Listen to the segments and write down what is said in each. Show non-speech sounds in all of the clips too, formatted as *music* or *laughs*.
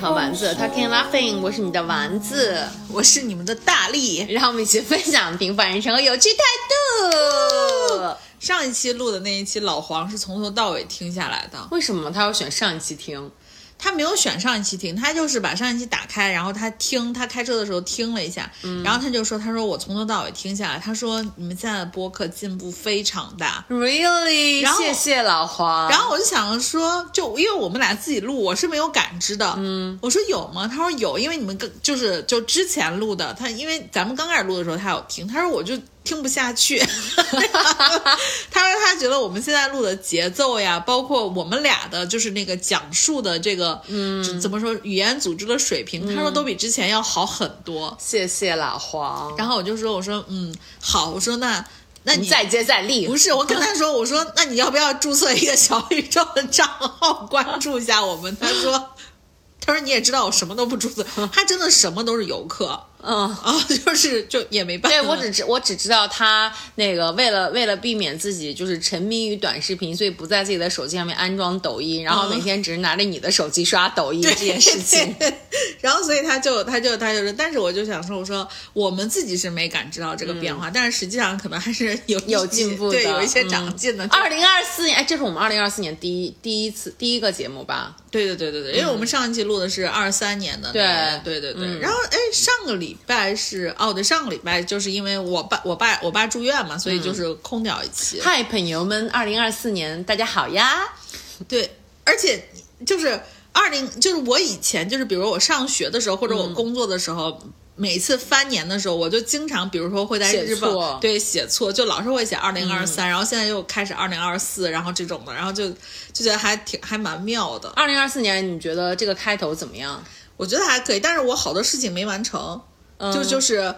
和丸子 Talking Laughing，我是你的丸子，我是你们的大力。让我们一起分享平凡人生和有趣态度。上一期录的那一期，老黄是从头到尾听下来的。为什么他要选上一期听？他没有选上一期听，他就是把上一期打开，然后他听，他开车的时候听了一下，然后他就说：“他说我从头到尾听下来，他说你们现在的播客进步非常大。” Really？然后谢谢老黄。然后我就想说，就因为我们俩自己录，我是没有感知的。嗯，我说有吗？他说有，因为你们跟就是就之前录的，他因为咱们刚开始录的时候他有听，他说我就。听不下去，*laughs* 他说他觉得我们现在录的节奏呀，包括我们俩的，就是那个讲述的这个，嗯，怎么说语言组织的水平，他说都比之前要好很多。谢谢老黄。然后我就说，我说嗯好，我说那那你再接再厉。不是，我跟他说，我说 *laughs* 那你要不要注册一个小宇宙的账号，关注一下我们？他说。他说：“你也知道我什么都不注册，他真的什么都是游客，嗯啊，*laughs* 就是就也没办法。对我只知我只知道他那个为了为了避免自己就是沉迷于短视频，所以不在自己的手机上面安装抖音，然后每天只是拿着你的手机刷抖音这件事情。*laughs* 然后所以他就他就他就说，但是我就想说，我说我们自己是没感知到这个变化，但是实际上可能还是有有进步，对，有一些长进的。二零二四年，哎，这是我们二零二四年第一第一次第一个节目吧？对对对对对，因为我们上一期录。的是二三年的，对对对对。然后哎，上个礼拜是哦，对，上个礼拜就是因为我爸我爸我爸住院嘛，所以就是空掉一期。嗨，朋友们，二零二四年大家好呀！对，而且就是二零，就是我以前就是比如我上学的时候或者我工作的时候。每次翻年的时候，我就经常，比如说会在日报对写错，就老是会写二零二三，然后现在又开始二零二四，然后这种的，然后就就觉得还挺还蛮妙的。二零二四年，你觉得这个开头怎么样？我觉得还可以，但是我好多事情没完成，就就是。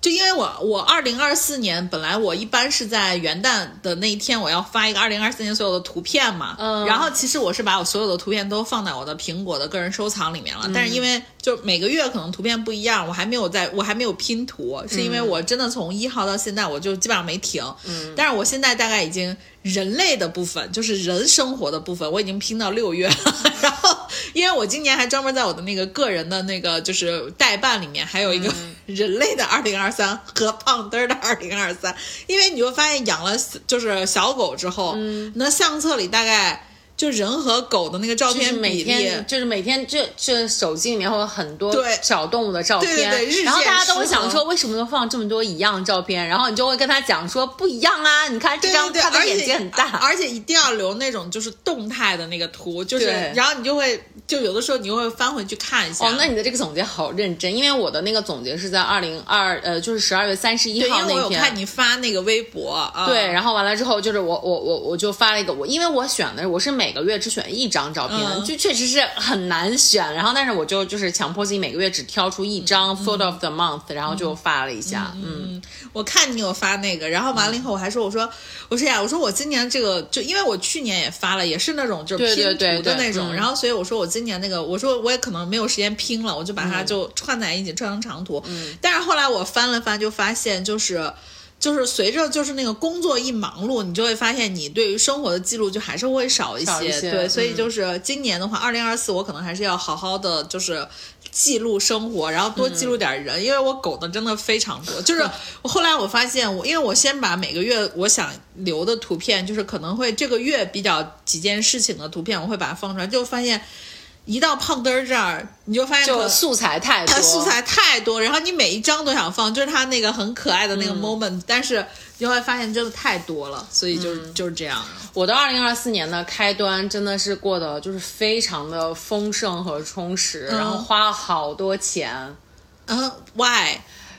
就因为我我二零二四年本来我一般是在元旦的那一天我要发一个二零二四年所有的图片嘛，嗯，然后其实我是把我所有的图片都放在我的苹果的个人收藏里面了，但是因为就每个月可能图片不一样，我还没有在我还没有拼图，是因为我真的从一号到现在我就基本上没停，嗯，但是我现在大概已经。人类的部分就是人生活的部分，我已经拼到六月了。*laughs* 然后，因为我今年还专门在我的那个个人的那个就是代办里面，还有一个 *laughs* 人类的二零二三和胖墩儿的二零二三。因为你会发现养了就是小狗之后，那相册里大概。就人和狗的那个照片比例，就是每天这这手机里面会有很多小动物的照片，然后大家都会想说为什么能放这么多一样的照片，然后你就会跟他讲说不一样啊，你看这张他的眼睛很大，而且一定要留那种就是动态的那个图，就是然后你就会就有的时候你会翻回去看一下。哦，那你的这个总结好认真，因为我的那个总结是在二零二呃就是十二月三十一号那天，因为我有看你发那个微博，对，然后完了之后就是我我我我就发了一个我因为我选的我是每每个月只选一张照片，就确实是很难选。然后，但是我就就是强迫自己每个月只挑出一张 photo of the month，然后就发了一下。嗯，我看你有发那个，然后完了以后，我还说，我说，我说呀，我说我今年这个就因为我去年也发了，也是那种就是拼图的那种。然后，所以我说我今年那个，我说我也可能没有时间拼了，我就把它就串在一起，串成长图。嗯，但是后来我翻了翻，就发现就是。就是随着就是那个工作一忙碌，你就会发现你对于生活的记录就还是会少一些。对，所以就是今年的话，二零二四我可能还是要好好的就是记录生活，然后多记录点人，因为我狗的真的非常多。就是我后来我发现，我因为我先把每个月我想留的图片，就是可能会这个月比较几件事情的图片，我会把它放出来，就发现。一到胖墩儿这儿，你就发现就素材太多，他素材太多，然后你每一张都想放，就是他那个很可爱的那个 moment，但是你会发现真的太多了，所以就是就是这样。我的二零二四年的开端真的是过得就是非常的丰盛和充实，然后花了好多钱。嗯，why？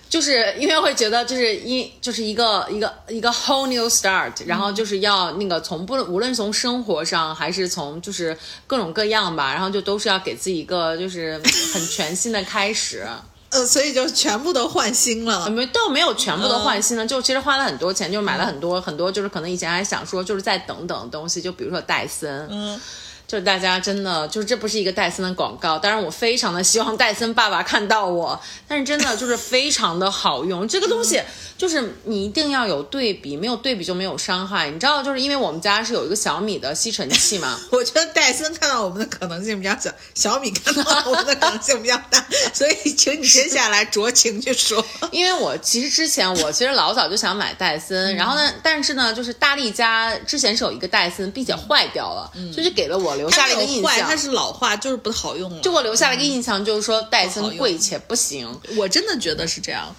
就是因为会觉得，就是一就是一个一个一个 whole new start，然后就是要那个从不无论从生活上还是从就是各种各样吧，然后就都是要给自己一个就是很全新的开始。*laughs* 呃，所以就全部都换新了，没倒没有全部都换新了，就其实花了很多钱，就买了很多很多，就是可能以前还想说就是再等等东西，就比如说戴森，嗯。就是大家真的就是这不是一个戴森的广告，当然我非常的希望戴森爸爸看到我，但是真的就是非常的好用，这个东西就是你一定要有对比，没有对比就没有伤害。你知道，就是因为我们家是有一个小米的吸尘器嘛，*laughs* 我觉得戴森看到我们的可能性比较小，小米看到我们的可能性比较大，所以请你接下来酌情去说。因为我其实之前我其实老早就想买戴森，然后呢，但是呢，就是大力家之前是有一个戴森，并且坏掉了，所以就给了我留下了一个印坏，象它。是老化，就是不好用了。就给我留下了一个印象，就是说戴森贵且不行。我真的觉得是这样。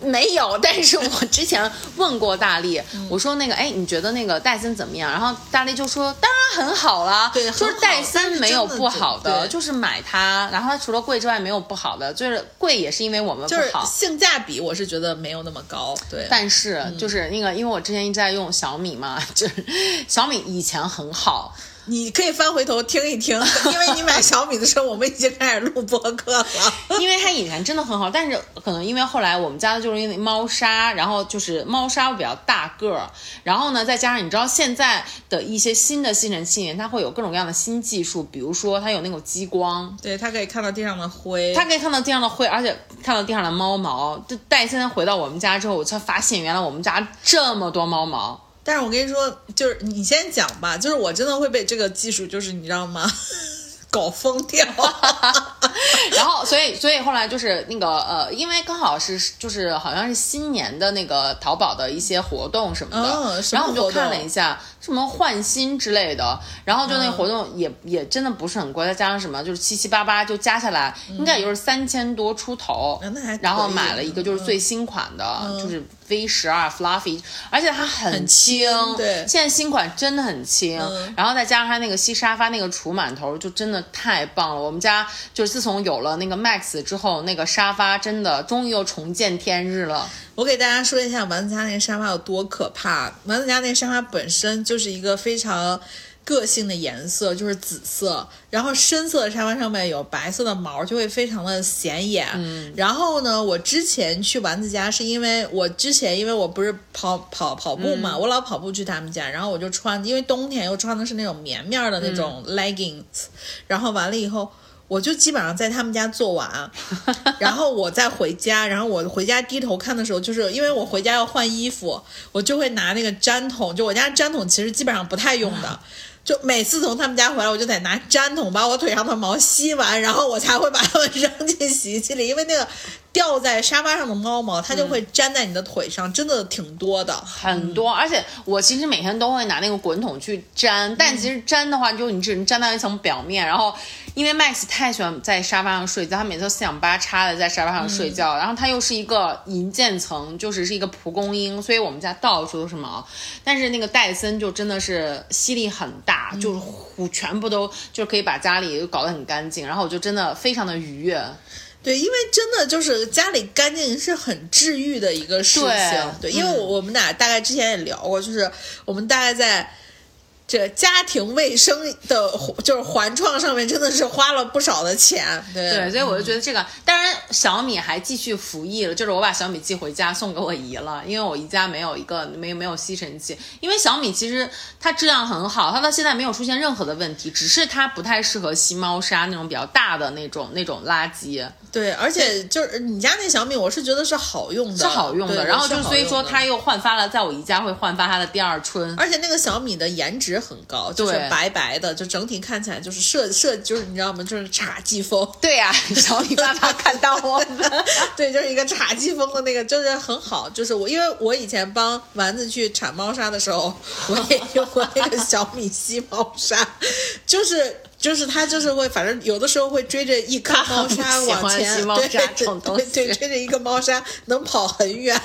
没有，但是我之前问过大力，我说那个，哎，你觉得那个戴森怎么样？然后大力就说，当然很好啦，对就是戴森没有不好的，就是买它，然后它除了贵之外没有不好的，就是贵也是因为我们不就是好。性价比，我是觉得没有那么高。对，但是嗯就是那个，因为我之前一直在用小米嘛，就是小米以前很好，你可以翻回头听一听，*laughs* 因为你买小米的时候，我们已经开始录播客了。*laughs* 因为它以前真的很好，但是可能因为后来我们家的就是因为猫砂，然后就是猫砂比较大个儿，然后呢再加上你知道现在的一些新的吸尘器里面，它会有各种各样的新技术，比如说它有那种激光，对，它可以看到地上的灰。它可以看到地上的灰，而且看到地上的猫毛。就戴森回到我们家之后，我才发现原来我们家这么多猫毛。但是我跟你说，就是你先讲吧，就是我真的会被这个技术，就是你知道吗，*laughs* 搞疯掉。*laughs* 然后，所以，所以后来就是那个呃，因为刚好是就是好像是新年的那个淘宝的一些活动什么的，然后我就看了一下什么换新之类的，然后就那个活动也、也真的不是很贵，再加上什么就是七七八八就加下来，应该也就是三千多出头，然后买了一个就是最新款的，就是 V 十二 Fluffy，而且它很轻，对现在新款真的很轻，嗯然后再加上它那个吸沙发那个除螨头，就真的太棒了。我们家就是自从有了那个 Max 之后，那个沙发真的终于又重见天日了。我给大家说一下丸子家那个沙发有多可怕。丸子家那个沙发本身就是一个非常个性的颜色，就是紫色，然后深色的沙发上面有白色的毛，就会非常的显眼。嗯，然后呢，我之前去丸子家是因为我之前因为我不是跑跑跑步嘛，我老跑步去他们家，然后我就穿，因为冬天又穿的是那种棉面的那种 leggings，、然后完了以后。我就基本上在他们家做完，*laughs* 然后我再回家，然后我回家低头看的时候，就是因为我回家要换衣服，我就会拿那个粘桶，就我家粘桶其实基本上不太用的。就每次从他们家回来，我就得拿粘桶把我腿上的毛吸完，然后我才会把它们扔进洗衣机里，因为那个掉在沙发上的猫毛，它就会粘在你的腿上，真的挺多的。很多，而且我其实每天都会拿那个滚筒去粘，但其实粘的话，就你只能粘到一层表面。然后，因为 Max 太喜欢在沙发上睡觉，他每次都四仰八叉的在沙发上睡觉，然后他又是一个银渐层，就是是一个蒲公英，所以我们家到处都是毛。但是那个戴森就真的是吸力很大，就是呼全部都就是可以把家里搞得很干净，然后我就真的非常的愉悦。对，因为真的就是家里干净是很治愈的一个事情。对对，因为嗯我我们俩大概之前也聊过，就是我们大概在这家庭卫生的就是环创上面真的是花了不少的钱。对对，所以我就觉得这个，当然小米还继续服役了，就是我把小米寄回家送给我姨了，因为我姨家没有一个没有没有吸尘器，因为小米其实它质量很好，它到现在没有出现任何的问题，只是它不太适合吸猫砂那种比较大的那种那种垃圾，对，而且就是你家那小米，我是觉得是好用的，是好用的。然后就所以说它又焕发了，在我姨家会焕发它的第二春。而且那个小米的颜值很高，就是白白的，就整体看起来就是设设，就是你知道吗？就是茶季风。*laughs* 对呀、小米爸爸看到我们。*laughs* 对，就是一个茶季风的那个，就是很好。就是我，因为我以前帮丸子去铲猫砂的时候，我也用过那个小米吸猫砂，就是。就是它就是会，反正有的时候会追着一颗猫砂往前，对对，追着一个猫砂能跑很远，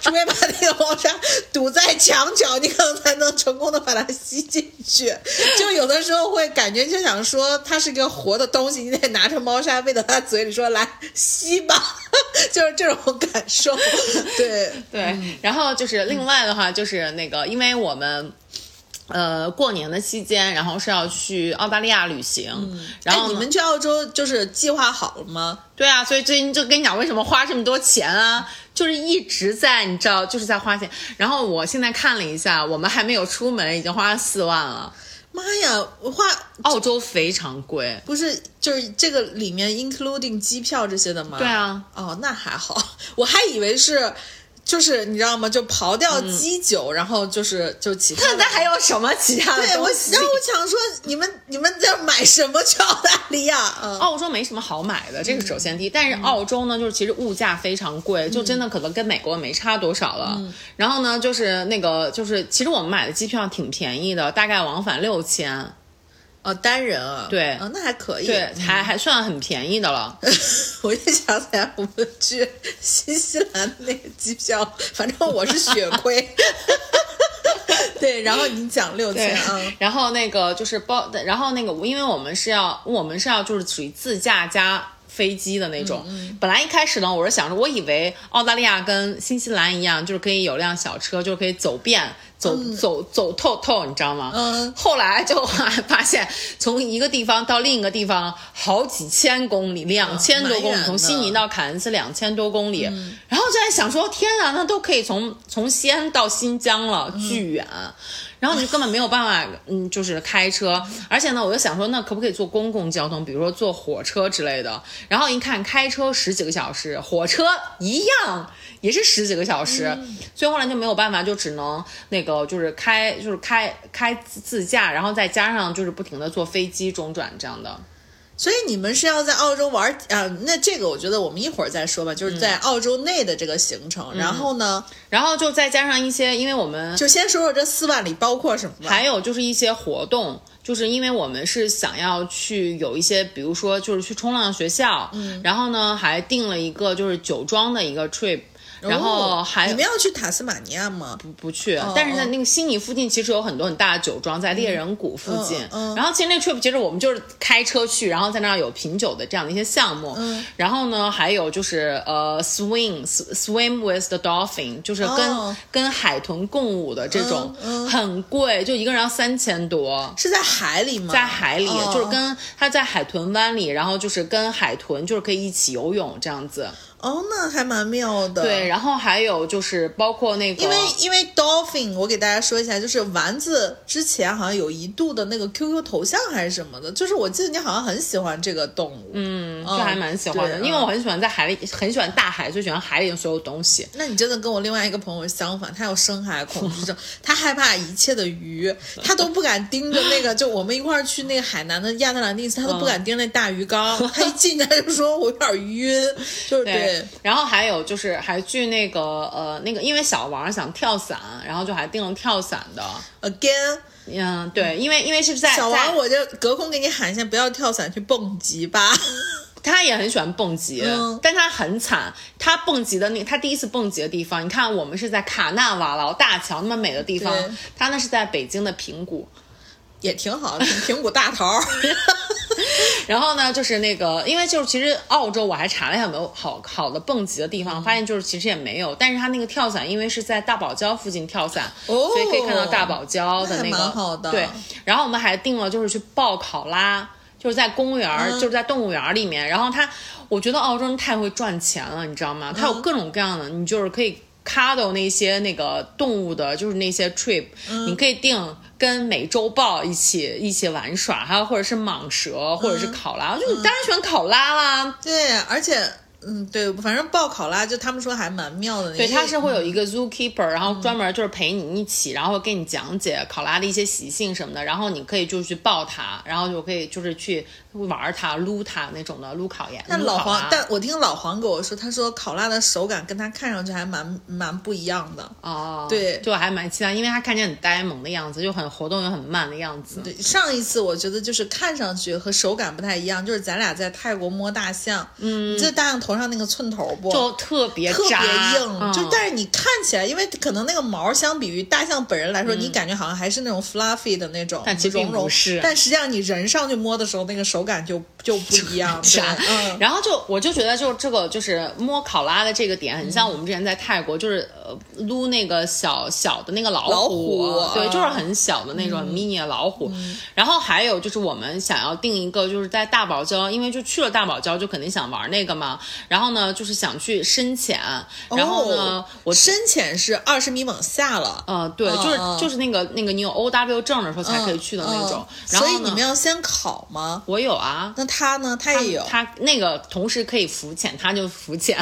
除非把那个猫砂堵在墙角，你可能才能成功的把它吸进去。就有的时候会感觉就想说它是个活的东西，你得拿着猫砂喂到它嘴里说来吸吧，*laughs* 就是这种感受。对，对，然后就是另外的话，就是那个，因为我们。呃，过年的期间，然后是要去澳大利亚旅行，然后你们去澳洲就是计划好了吗？对啊，所以最近就跟你讲为什么花这么多钱啊，就是一直在你知道就是在花钱。然后我现在看了一下，我们还没有出门，已经花了四万了。妈呀，我花澳洲非常贵。不是就是这个里面 including 机票这些的吗？对啊，哦，那还好，*laughs* 我还以为是。就是你知道吗？就刨掉基酒，然后就是就其他。*laughs* 那还有什么其他的对，我然后我想说，你们你们在买什么去澳大利亚？澳洲没什么好买的，这个首先第一。但是澳洲呢，就是其实物价非常贵，就真的可能跟美国没差多少了。然后呢，就是那个就是其实我们买的机票挺便宜的，大概往返六千。哦，单人啊，对，啊，那还可以，对，还还算很便宜的了。*laughs* 我一想起来，我们去新西兰那个机票，反正我是血 *laughs* 亏。对，然后你讲六千啊，然后那个就是包，然后那个，因为我们是要，我们是要就是属于自驾加。飞机的那种，本来一开始呢，我是想着，我以为澳大利亚跟新西兰一样，就是可以有辆小车，就是可以走遍、走走走透透，你知道吗？嗯。后来就发现，从一个地方到另一个地方，好几千公里，两千多公里，从悉尼到凯恩斯两千多公里，然后就在想说，天啊，那都可以从从西安到新疆了，巨远。然后你就根本没有办法，嗯，就是开车，而且呢，我就想说，那可不可以坐公共交通，比如说坐火车之类的？然后一看，开车十几个小时，火车一样也是十几个小时，所以后来就没有办法，就只能那个就是开，就是开开自驾，然后再加上就是不停的坐飞机中转这样的。所以你们是要在澳洲玩啊？那这个我觉得我们一会儿再说吧。就是在澳洲内的这个行程，然后呢，然后就再加上一些，因为我们就先说说这四万里包括什么。还有就是一些活动，就是因为我们是想要去有一些，比如说就是去冲浪学校，嗯，然后呢还定了一个就是酒庄的一个 trip。然后还你们要去塔斯马尼亚吗？不不去，但是在那个悉尼附近其实有很多很大的酒庄，在猎人谷附近。然后其实那 trip 其实我们就是开车去，然后在那儿有品酒的这样的一些项目。然后呢，还有就是呃，swim swim with the dolphin，就是跟跟海豚共舞的这种，很贵，就一个人要三千多。是在海里吗？在海里，就是跟他在海豚湾里，然后就是跟海豚就是可以一起游泳这样子。哦，那还蛮妙的。对，然后还有就是包括那个，因为因为 dolphin，我给大家说一下，就是丸子之前好像有一度的那个 QQ 头像还是什么的，就是我记得你好像很喜欢这个动物，嗯，就还蛮喜欢的，因为我很喜欢在海里，很喜欢大海，最喜欢海里的所有东西。那你真的跟我另外一个朋友相反，他有深海恐惧症，*laughs* 他害怕一切的鱼，*laughs* 他都不敢盯着那个，就我们一块儿去那个海南的亚特兰蒂斯，他都不敢盯那大鱼缸，*laughs* 他一进他就说我有点晕，就是对。然后还有就是还去那个呃那个，因为小王想跳伞，然后就还订了跳伞的。Again，嗯，对，因为因为是在小王，我就隔空给你喊一下，不要跳伞，去蹦极吧。*laughs* 他也很喜欢蹦极，但他很惨。他蹦极的那他第一次蹦极的地方，你看我们是在卡纳瓦劳大桥那么美的地方，他那是在北京的平谷。也挺好，平谷大头。*laughs* 然后呢，就是那个，因为就是其实澳洲我还查了一下有没有好好的蹦极的地方，发现就是其实也没有。但是它那个跳伞，因为是在大堡礁附近跳伞，所以可以看到大堡礁的那个。对。然后我们还定了就是去报考拉，就是在公园，就是在动物园里面。然后他，我觉得澳洲人太会赚钱了，你知道吗？它有各种各样的，你就是可以 cuddle 那些那个动物的，就是那些 trip，你可以定。跟美洲豹一起一起玩耍，还有或者是蟒蛇，或者是考拉，就当然喜欢考拉啦。对，而且。嗯，对，反正报考拉就他们说还蛮妙的。对，他是会有一个 zookeeper，然后专门就是陪你一起，然后给你讲解考拉的一些习性什么的，然后你可以就去抱它，然后就可以就是去玩它、撸它那种的撸考验。那老黄，但我听老黄跟我说，他说考拉的手感跟它看上去还蛮蛮不一样的。哦，对，就还蛮期待，因为它看起来很呆萌的样子，就很活动又很慢的样子。对，上一次我觉得就是看上去和手感不太一样，就是咱俩在泰国摸大象，嗯，这大象头上那个寸头不。就特别特别硬，就但是你看起来，因为可能那个毛相比于大象本人来说，你感觉好像还是那种 fluffy 的那种，但其实不是。但实际上你人上去摸的时候，那个手感就就不一样。*laughs* 对嗯，然后就我就觉得就这个就是摸考拉的这个点，很像我们之前在泰国就是呃撸那个小小的那个老老虎，虎对，嗯就是很小的那种很 mini 的老虎。然后还有就是我们想要定一个就是在大堡礁，因为就去了大堡礁就肯定想玩那个嘛。然后呢就是想去深潜，然后呢、哦我深潜是二十米往下了。呃对，就是、嗯就是那个那个你有 O W 证的时候才可以去的那种。嗯然后所以你们要先考吗？我有啊。那他呢？他也有。他那个同时可以浮潜，他就浮潜。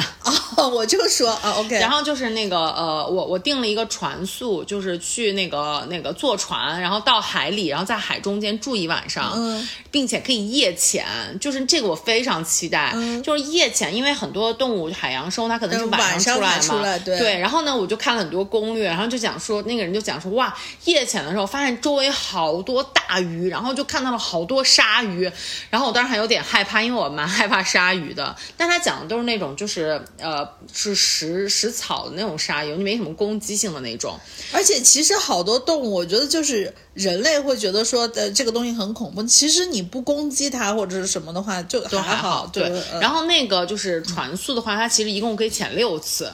哦，我就说啊，OK。然后就是那个呃，我我订了一个船宿，就是去那个那个坐船，然后到海里，然后在海中间住一晚上，嗯，并且可以夜潜，就是这个我非常期待，嗯。就是夜潜，因为很多动物海洋生物它可能是嗯晚上上出来嘛，才出来对。然后呢，我就看了很多攻略，然后就讲说那个人就讲说哇，夜潜的时候发现周围好多大鱼，然后就看到了好多鲨鱼，然后我当时还有点害怕，因为我蛮害怕鲨鱼的，但他讲的都是那种就是呃是食食草的那种鲨鱼，没什么攻击性的那种。而且其实好多动物，我觉得就是人类会觉得说，呃，这个东西很恐怖。其实你不攻击它或者是什么的话，就都还好。对，嗯然后那个就是船速的话，它其实一共可以潜六次。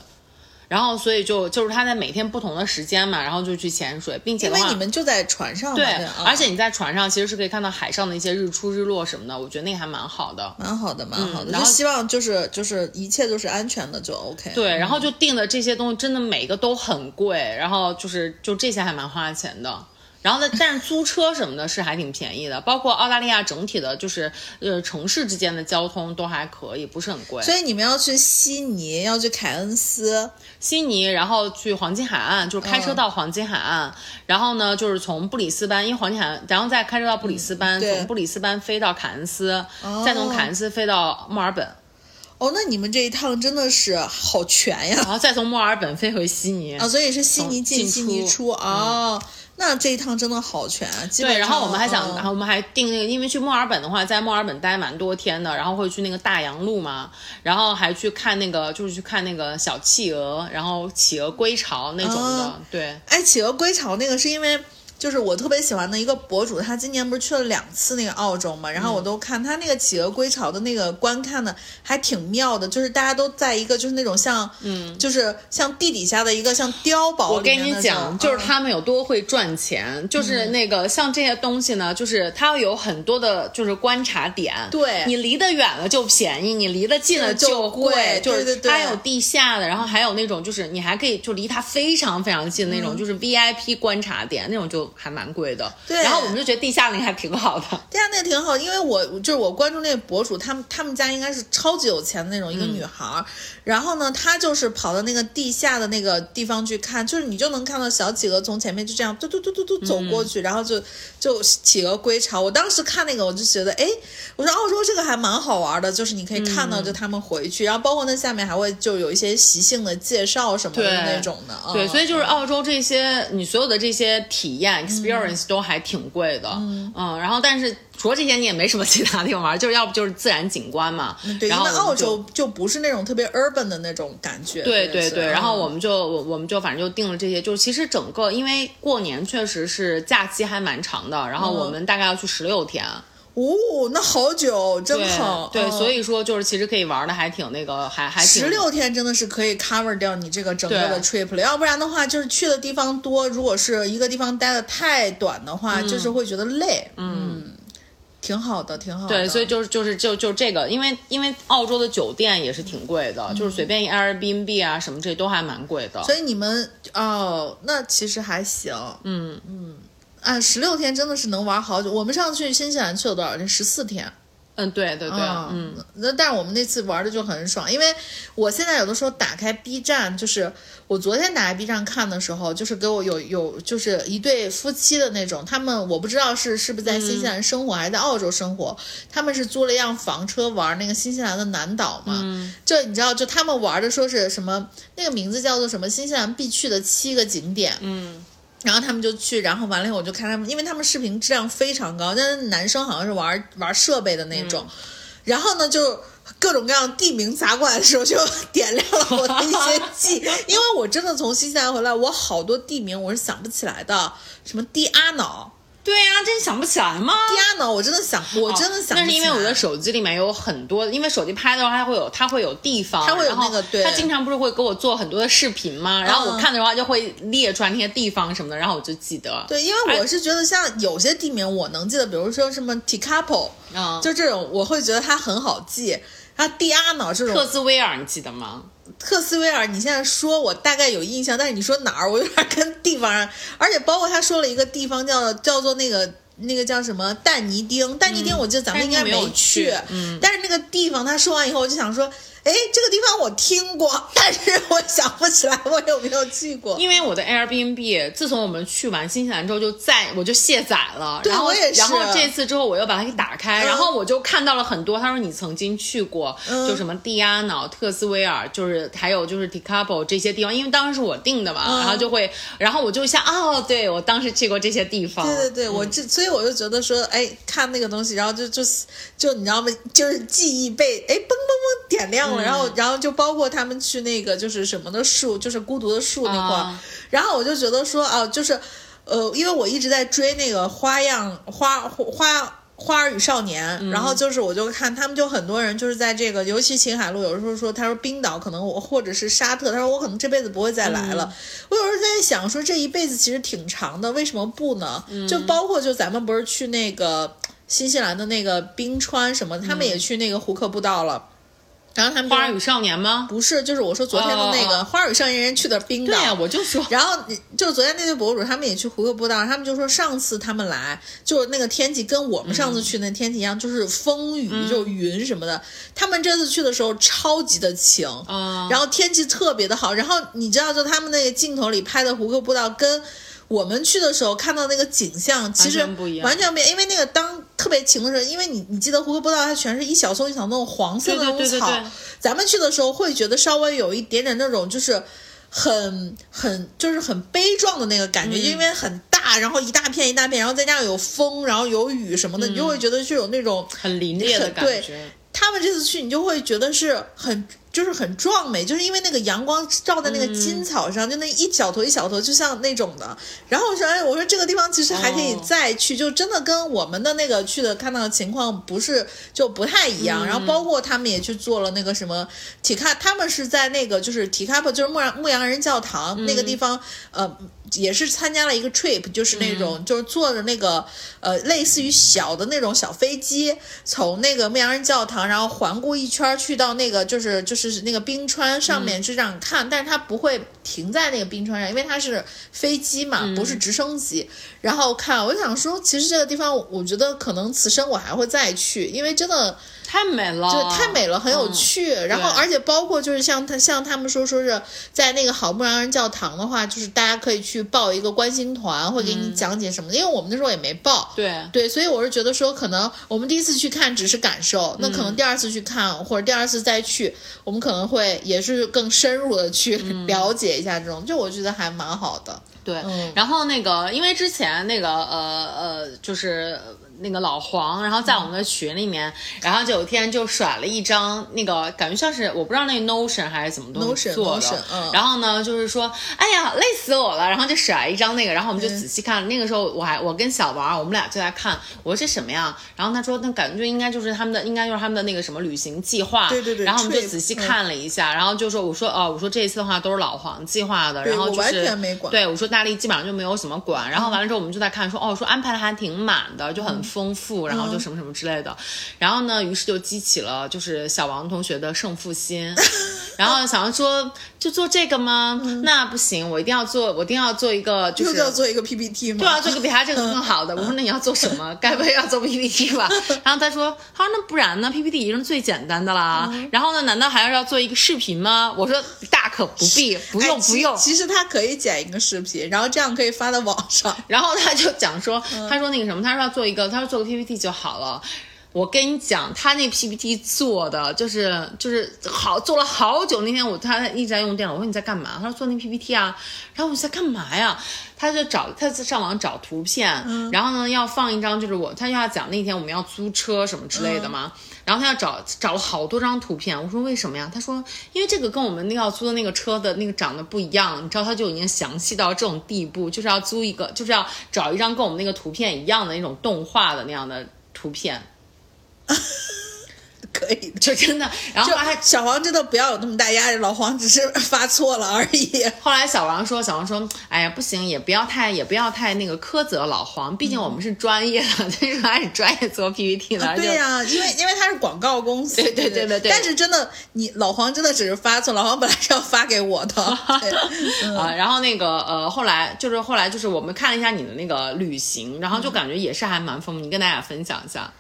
然后，所以就就是他在每天不同的时间嘛，然后就去潜水，并且因为你们就在船上，对，啊而且你在船上其实是可以看到海上的一些日出日落什么的，我觉得那个还蛮好的。蛮好的，蛮好的。然后就希望就是就是一切都是安全的，就 OK。对，然后就订的这些东西真的每个都很贵，然后就是就这些还蛮花钱的。然后呢，但是租车什么的是还挺便宜的，包括澳大利亚整体的，就是呃城市之间的交通都还可以，不是很贵。所以你们要去悉尼，要去凯恩斯，悉尼，然后去黄金海岸，就是开车到黄金海岸，然后呢，就是从布里斯班，因为黄金海岸，然后再开车到布里斯班，对从布里斯班飞到凯恩斯，再从凯恩斯飞到墨尔本，哦，那你们这一趟真的是好全呀！然后再从墨尔本飞回悉尼。啊，所以是悉尼进，悉尼出出哦。那这一趟真的好全啊！基本对，然后我们还想，嗯然后我们还订那个，因为去墨尔本的话，在墨尔本待蛮多天的，然后会去那个大洋路嘛，然后还去看那个，就是去看那个小企鹅，然后企鹅归巢那种的，哦对。哎，企鹅归巢那个是因为。就是我特别喜欢的一个博主，他今年不是去了两次那个澳洲嘛，然后嗯我都看他那个企鹅归巢的那个观看的还挺妙的，就是大家都在一个就是那种像，嗯，就是像地底下的一个像碉堡我。跟你讲，就是嗯他们有多会赚钱，就是那个像这些东西呢，就是它有很多的，就是观察点。对你离得远了就便宜，你离得近了就贵。贵就是对对对它有地下的，然后还有那种就是你还可以就离它非常非常近的那种，就是 VIP 观察点那种就还蛮贵的。对。然后我们就觉得地下那个还挺好的。地下，那个挺好，因为我就是我关注那个博主，他们他们家应该是超级有钱的那种一个女孩儿，然后呢，她就是跑到那个地下的那个地方去看，就是你就能看到小企鹅从前面就这样嘟嘟嘟嘟嘟走过去，然后就就企鹅归巢。我当时看那个我就觉得，哎，我说澳洲这个还蛮好玩的，就是你可以看到就他们回去，然后包括那下面还会就有一些习性的介绍什么的那种的，对，嗯。所以就是澳洲这些，你所有的这些体验 experience 都还挺贵的，嗯。然后但是除了这些，你也没什么其他地方玩，*laughs* 就是要不就是自然景观嘛，对，因然后为澳洲就不是那种特别 urban 的那种感觉，对对对，然后嗯。我们就我我们就反正就定了这些，就是其实整个因为过年确实是假期还蛮长的，然后我们大概要去十六天，哦，那好久，真好。对，嗯所以说就是其实可以玩的还挺那个，还还挺十六天真的是可以 cover 掉你这个整个的 trip 了，要不然的话，就是去的地方多，如果是一个地方待的太短的话，就是会觉得累。嗯，挺好的，挺好的。对，所以就是就是就就这个，因为因为澳洲的酒店也是挺贵的，就是随便一 Airbnb 啊什么这都还蛮贵的。所以你们哦，那其实还行。嗯嗯，啊，十六天真的是能玩好久。我们上次去新西兰去了多少天？十四天。嗯，对对对，啊嗯，那但是我们那次玩的就很爽，因为我现在有的时候打开 B 站，就是我昨天打开 B 站看的时候，就是给我有有就是一对夫妻的那种，他们我不知道是是不是在新西兰生活、还是在澳洲生活，他们是租了一辆房车玩那个新西兰的南岛嘛，就你知道就他们玩的说是什么那个名字叫做什么新西兰必去的七个景点，嗯。然后他们就去，然后完了以后我就看他们，因为他们视频质量非常高，但是男生好像是玩玩设备的那种，然后呢就各种各样地名砸过来的时候，就 *laughs* 点亮了我的一些记，因为我真的从新西兰回来，我好多地名我是想不起来的，什么蒂阿瑙。对呀、这你想不起来吗？Diana，我真的想，我真的想那是因为我的手机里面有很多，因为手机拍的话，它会有它会有地方，它会有那个对它经常不是会给我做很多的视频吗？然后我嗯看的话就会列出来那些地方什么的，然后我就记得。对，因为我是觉得像有些地名我能记得，比如说什么 Tikapo，、嗯，就这种我会觉得它很好记。然后 Diana 这种特斯威尔你记得吗？特斯威尔，你现在说我大概有印象，但是你说哪儿，我有点跟地方上，而且包括他说了一个地方叫叫做那个那个叫什么但尼丁，但尼丁我记得咱们应该没有去，去嗯但是那个地方他说完以后，我就想说，哎，这个地方我听过，但是我想不起来我有没有去过。因为我的 Airbnb 自从我们去完新西兰之后就再我就卸载了，对然后我也是然后这次之后我又把它给打开，嗯然后我就看到了很多，他说你曾经去过，嗯就什么蒂亚瑙、特斯威尔，就是还有就是 Tikapo 这些地方，因为当时是我订的嘛，嗯然后就会，然后我就想哦，对我当时去过这些地方，对对对，我这所以我就觉得说，哎，看那个东西，然后就就就你知道吗？就是记忆被哎嘣嘣嘣点亮了，然后然后就包括他们去那个就是什么的树，就是孤独的树那块儿，啊。然后我就觉得说啊，就是呃，因为我一直在追那个花样花花。花儿与少年，然后就是我就看他们就很多人就是在这个，尤其秦海璐，有时候说他说冰岛可能我或者是沙特，他说我可能这辈子不会再来了。我有时候在想说这一辈子其实挺长的，为什么不呢？就包括就咱们不是去那个新西兰的那个冰川什么，他们也去那个胡克步道了，然后他们花儿与少年吗？不是就是我说昨天的那个花儿与少年人去的冰岛，对呀、我就说。然后你就昨天那对博主，他们也去胡歌步道，他们就说上次他们来，就是那个天气跟我们上次去那天气一样，就是风雨，就云什么的。他们这次去的时候超级的晴，嗯然后天气特别的好。然后你知道，就他们那个镜头里拍的胡歌步道跟。我们去的时候看到那个景象，其实完全不一样完全不一样。因为那个当特别晴的时候，因为你你记得胡克步道它全是一小丛一小丛那种黄色的那种草，对对对对对。咱们去的时候会觉得稍微有一点点那种就是很很就是很悲壮的那个感觉，嗯。因为很大，然后一大片一大片，然后再加上有风，然后有雨什么的，你就会觉得就有那种很凛冽的感对。觉。他们这次去，你就会觉得是很就是很壮美，就是因为那个阳光照在那个金草上，就那一小坨一小坨，就像那种的。然后我说，哎，我说这个地方其实还可以哦再去，就真的跟我们的那个去的看到的情况不是就不太一样。然后包括他们也去做了那个什么提卡，他们是在那个就是提卡普，就是牧羊牧羊人教堂、那个地方，呃。也是参加了一个 trip，就是那种、就是坐着那个呃类似于小的那种小飞机，从那个牧羊人教堂，然后环顾一圈去到那个就是就是那个冰川上面是这样看，但是它不会停在那个冰川上，因为它是飞机嘛，不是直升机。然后看，我就想说，其实这个地方，我觉得可能此生我还会再去，因为真的太美了，就太美了，很有嗯趣。然后，而且包括就是像他像他们说说是在那个好牧羊人教堂的话，就是大家可以去报一个关心团，会给你讲解什么的。因为我们那时候也没报，对。对，所以我是觉得说，可能我们第一次去看只是感受，那可能第二次去看、或者第二次再去，我们可能会也是更深入的去了解一下这种，就我觉得还蛮好的。对，嗯。然后那个，因为之前那个呃呃，就是那个老黄，然后在我们的群里面，然后就有一天就甩了一张那个感觉像是我不知道那个 Notion 还是怎么东西 Notion，做的。Notion，嗯。然后呢就是说，哎呀累死我了，然后就甩一张那个，然后我们就仔细看，那个时候我还我跟小王我们俩就在看，我说这什么呀？然后他说那感觉应该就是他们的应该就是他们的那个什么旅行计划，对对对然后我们就仔细嗯看了一下，然后就说我说哦我说这一次的话都是老黄计划的，然后就是对我说大力基本上就没有怎么管，然后完了之后我们就在看说哦说安排的还挺满的，就很丰富，然后就什么什么之类的，然后呢，于是就激起了就是小王同学的胜负心，*laughs* 然后小王说就做这个吗？那不行，我一定要做，我一定要做一个就就是要做一个 PPT 吗，对啊，做个比他这个更好的。*laughs* 我说那你要做什么？*laughs* 该不会要做 PPT 吧？然后他说，他说那不然呢？PPT 已经是最简单的啦。然后呢，难道还要要做一个视频吗？我说大可不必，不用不用。其实他可以剪一个视频，然后这样可以发到网上。然后他就讲说，他说那个什么，他说要做一个，他说做个 PPT 就好了。我跟你讲，他那 PPT 做的就是就是好做了好久。那天我他一直在用电脑，我说你在干嘛？他说做那 PPT 啊。然后我在干嘛呀？他就找他在上网找图片，然后呢要放一张，就是我他要讲那天我们要租车什么之类的嘛。然后他要找找了好多张图片，我说为什么呀？他说因为这个跟我们那个要租的那个车的那个长得不一样，你知道他就已经详细到这种地步，就是要租一个，就是要找一张跟我们那个图片一样的那种动画的那样的图片。可以的，就真的，然后就还小黄真的不要有那么大压力，老黄只是发错了而已。*laughs* 后来小王说，小王说，哎呀，不行，也不要太，也不要太那个苛责老黄，毕竟我们是专业的，就是还是专业做 PPT 的。对呀、因为因为他是广告公司，*laughs* 对对对对对但是真的，你老黄真的只是发错，老黄本来是要发给我的。*laughs* 对啊、然后那个呃，后来就是后来就是我们看了一下你的那个旅行，然后就感觉也是还蛮丰富，你跟大家分享一下。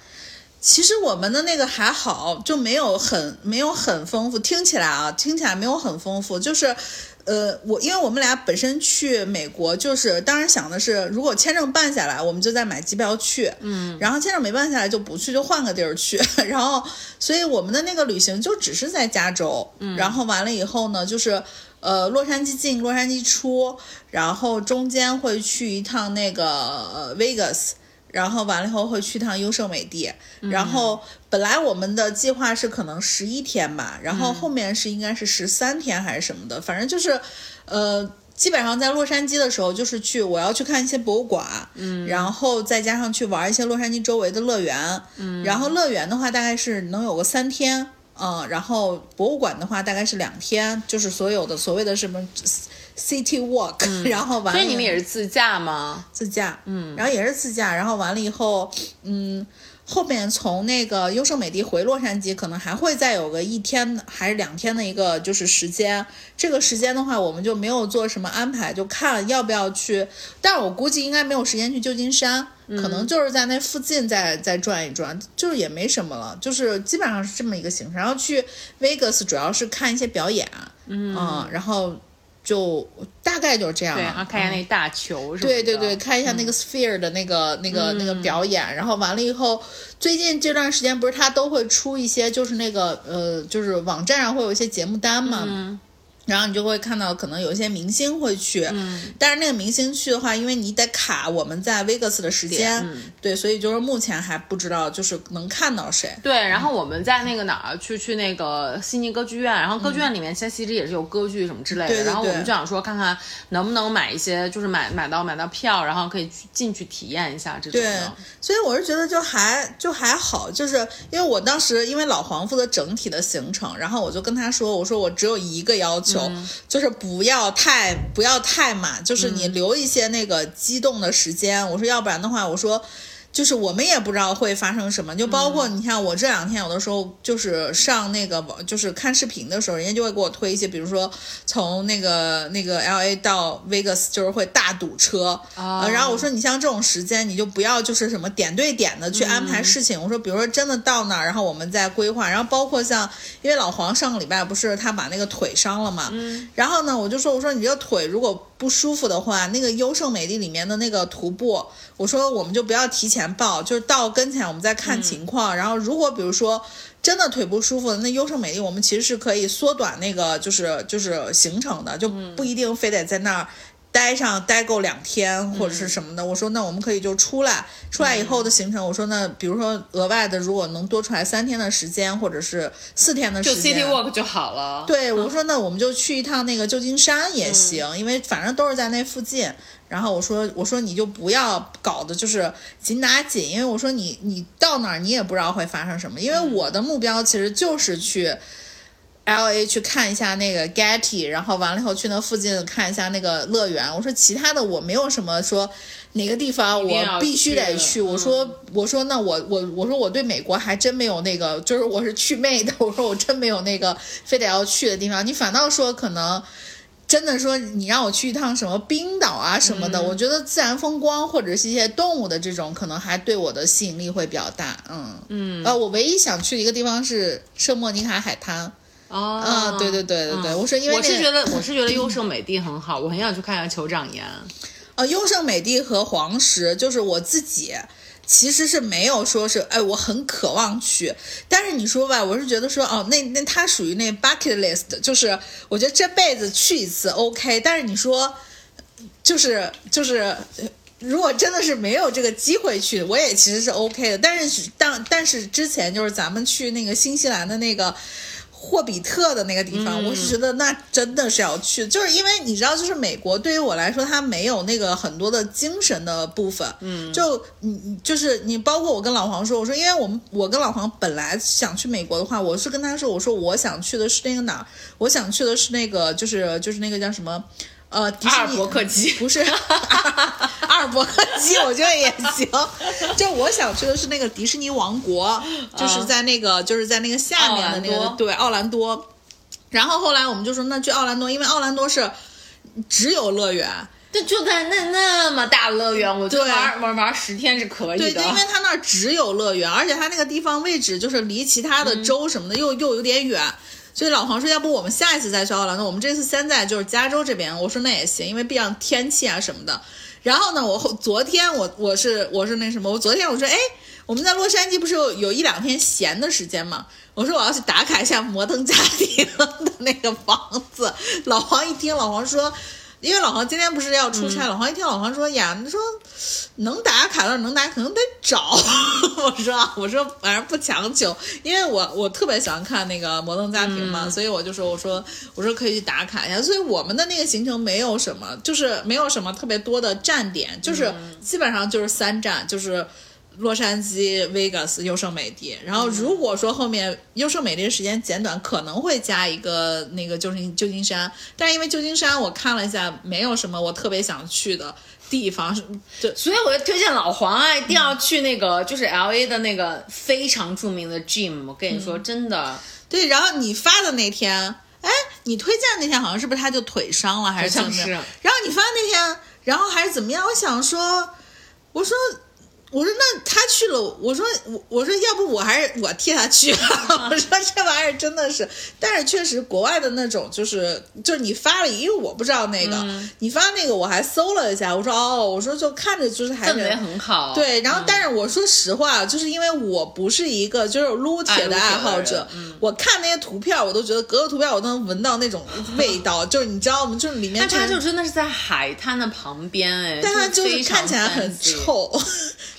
其实我们的那个还好，就没有很没有很丰富。听起来啊，听起来没有很丰富，就是。呃，我因为我们俩本身去美国，就是当然想的是，如果签证办下来，我们就再买机票去，嗯，然后签证没办下来就不去，就换个地儿去，*laughs* 然后，所以我们的那个旅行就只是在加州，嗯，然后完了以后呢，就是呃，洛杉矶进，洛杉矶出，然后中间会去一趟那个呃 Vegas，然后完了以后会去趟优胜美地，然后本来我们的计划是可能十一天吧，然后后面是应该是十三天还是什么的，反正就是，呃。基本上在洛杉矶的时候，就是去我要去看一些博物馆，嗯，然后再加上去玩一些洛杉矶周围的乐园，嗯，然后乐园的话大概是能有个三天，嗯，然后博物馆的话大概是两天，就是所有的所谓的什么 city walk，、*laughs* 然后完了所以你们也是自驾吗？自驾，嗯，然后也是自驾，然后完了以后，嗯，后面从那个优胜美地回洛杉矶，可能还会再有个一天还是两天的一个就是时间。这个时间的话，我们就没有做什么安排，就看要不要去。但是我估计应该没有时间去旧金山，可能就是在那附近再再转一转，就是也没什么了，就是基本上是这么一个行程。然后去 Vegas 主要是看一些表演，嗯，然后就大概就是这样。然后看一下那大球什么的。对对对，看一下那个 Sphere 的那个、那个那个表演，然后完了以后，最近这段时间不是他都会出一些，就是那个呃，就是网站上会有一些节目单嘛。然后你就会看到，可能有一些明星会去，但是那个明星去的话，因为你得卡我们在 Vegas 的时间，对，所以就是目前还不知道，就是能看到谁。对，然后我们在那个哪儿去去那个悉尼歌剧院，然后歌剧院里面现在其实也是有歌剧什么之类的，对对然后我们就想说看看能不能买一些，就是买买到买到票，然后可以去进去体验一下这种对的。，所以我是觉得就还就还好，就是因为我当时因为老黄负责整体的行程，然后我就跟他说，我说我只有一个要求，就是不要太不要太满，就是你留一些那个激动的时间。我说要不然的话，我说。就是我们也不知道会发生什么，就包括你看我这两天有的时候就是上那个网，就是看视频的时候，人家就会给我推一些，比如说从那个那个 L A 到 Vegas 就是会大堵车，啊，然后我说你像这种时间，你就不要就是什么点对点的去安排事情。我说比如说真的到那儿，然后我们再规划，然后包括像因为老黄上个礼拜不是他把那个腿伤了嘛，然后呢我就说我说你这个腿如果不舒服的话，那个优胜美地里面的那个徒步，我说我们就不要提前报，就是到跟前我们再看情况。然后如果比如说真的腿不舒服，那优胜美地我们其实是可以缩短那个就是就是行程的，就不一定非得在那儿。待上待够两天或者是什么的，我说那我们可以就出来，出来以后的行程，我说那比如说额外的，如果能多出来三天的时间或者是四天的时间，就 City Walk 就好了。对，我说那我们就去一趟那个旧金山也行，因为反正都是在那附近。然后我说我说你就不要搞的就是紧打紧，因为我说你你到哪儿你也不知道会发生什么，因为我的目标其实就是去。L A 去看一下那个 Getty，然后完了以后去那附近看一下那个乐园。我说其他的我没有什么说哪个地方我必须得去。我说我说那我我我说我对美国还真没有那个，就是我是去魅的。我说我真没有那个非得要去的地方。你反倒说可能。真的说，你让我去一趟什么冰岛啊什么的，我觉得自然风光或者是一些动物的这种，可能还对我的吸引力会比较大。嗯嗯，呃，我唯一想去的一个地方是圣莫尼卡海滩。哦，啊，对对对对对，嗯我是因为那个我是觉得我是觉得优胜美地很好，我很想去看一下酋长岩。*laughs* 呃，优胜美地和黄石，就是我自己其实是没有说是，哎，我很渴望去。但是你说吧，我是觉得说，哦，那那它属于那 bucket list，就是我觉得这辈子去一次 OK。但是你说，就是就是。呃如果真的是没有这个机会去，我也其实是 OK 的。但是但但是之前就是咱们去那个新西兰的那个。霍比特的那个地方，我是觉得那真的是要去，就是因为你知道，就是美国对于我来说，它没有那个很多的精神的部分。嗯，就你就是你，包括我跟老黄说，我说因为我们我跟老黄本来想去美国的话，我是跟他说，我说我想去的是那个哪儿，我想去的是那个就是就是那个叫什么。呃，阿尔伯克 *laughs* 基不是阿尔伯克基，我觉得也行。就我想去的是那个迪士尼王国，就是在那个就是在那个下面的那个对奥兰多。然后后来我们就说那去奥兰多，因为奥兰多是只有乐园，就就在那那么大乐园，我就玩玩玩十天是可以的。对，因为它那儿只有乐园，而且它那个地方位置就是离其他的州什么的又又有点远。所以老黄说，要不我们下一次再去奥兰那？我们这次先在就是加州这边。我说那也行，因为毕竟天气啊什么的。然后呢，我昨天我我是我是那什么，我昨天我说，哎，我们在洛杉矶不是有有一两天闲的时间吗？我说我要去打卡一下摩登家庭的那个房子。老黄一听，老黄说。因为老黄今天不是要出差，老黄一听老黄说呀，你说能打卡的能打，可能得找。*laughs* 我说我说反正不强求，因为我我特别喜欢看那个摩登家庭嘛，所以我就说我说我说可以去打卡一下。所以我们的那个行程没有什么，就是没有什么特别多的站点，就是基本上就是三站，就是。洛杉矶、Vegas、优胜美地，然后如果说后面优胜美地的时间简短，可能会加一个那个旧金旧金山，但是因为旧金山我看了一下，没有什么我特别想去的地方，对，所以我就推荐老黄啊，一定要去那个就是 L A 的那个非常著名的 Gym，我跟你说真的，对，然后你发的那天，哎，你推荐那天好像是不是他就腿伤了还是怎么？然后你发那天，然后还是怎么样？我想说，我说。我说那他去了，我说我我说要不我还是我替他去。*laughs* 我说这玩意儿真的是，但是确实国外的那种就是就是你发了，因为我不知道那个你发那个我还搜了一下，我说哦，我说就看着就是还氛围很好。对，然后但是我说实话，就是因为我不是一个就是撸铁的爱好者，我看那些图片我都觉得隔着图片我都能闻到那种味道，*laughs* 就是你知道吗？就是里面。但它就真的是在海滩的旁边哎，但它就是看起来很臭。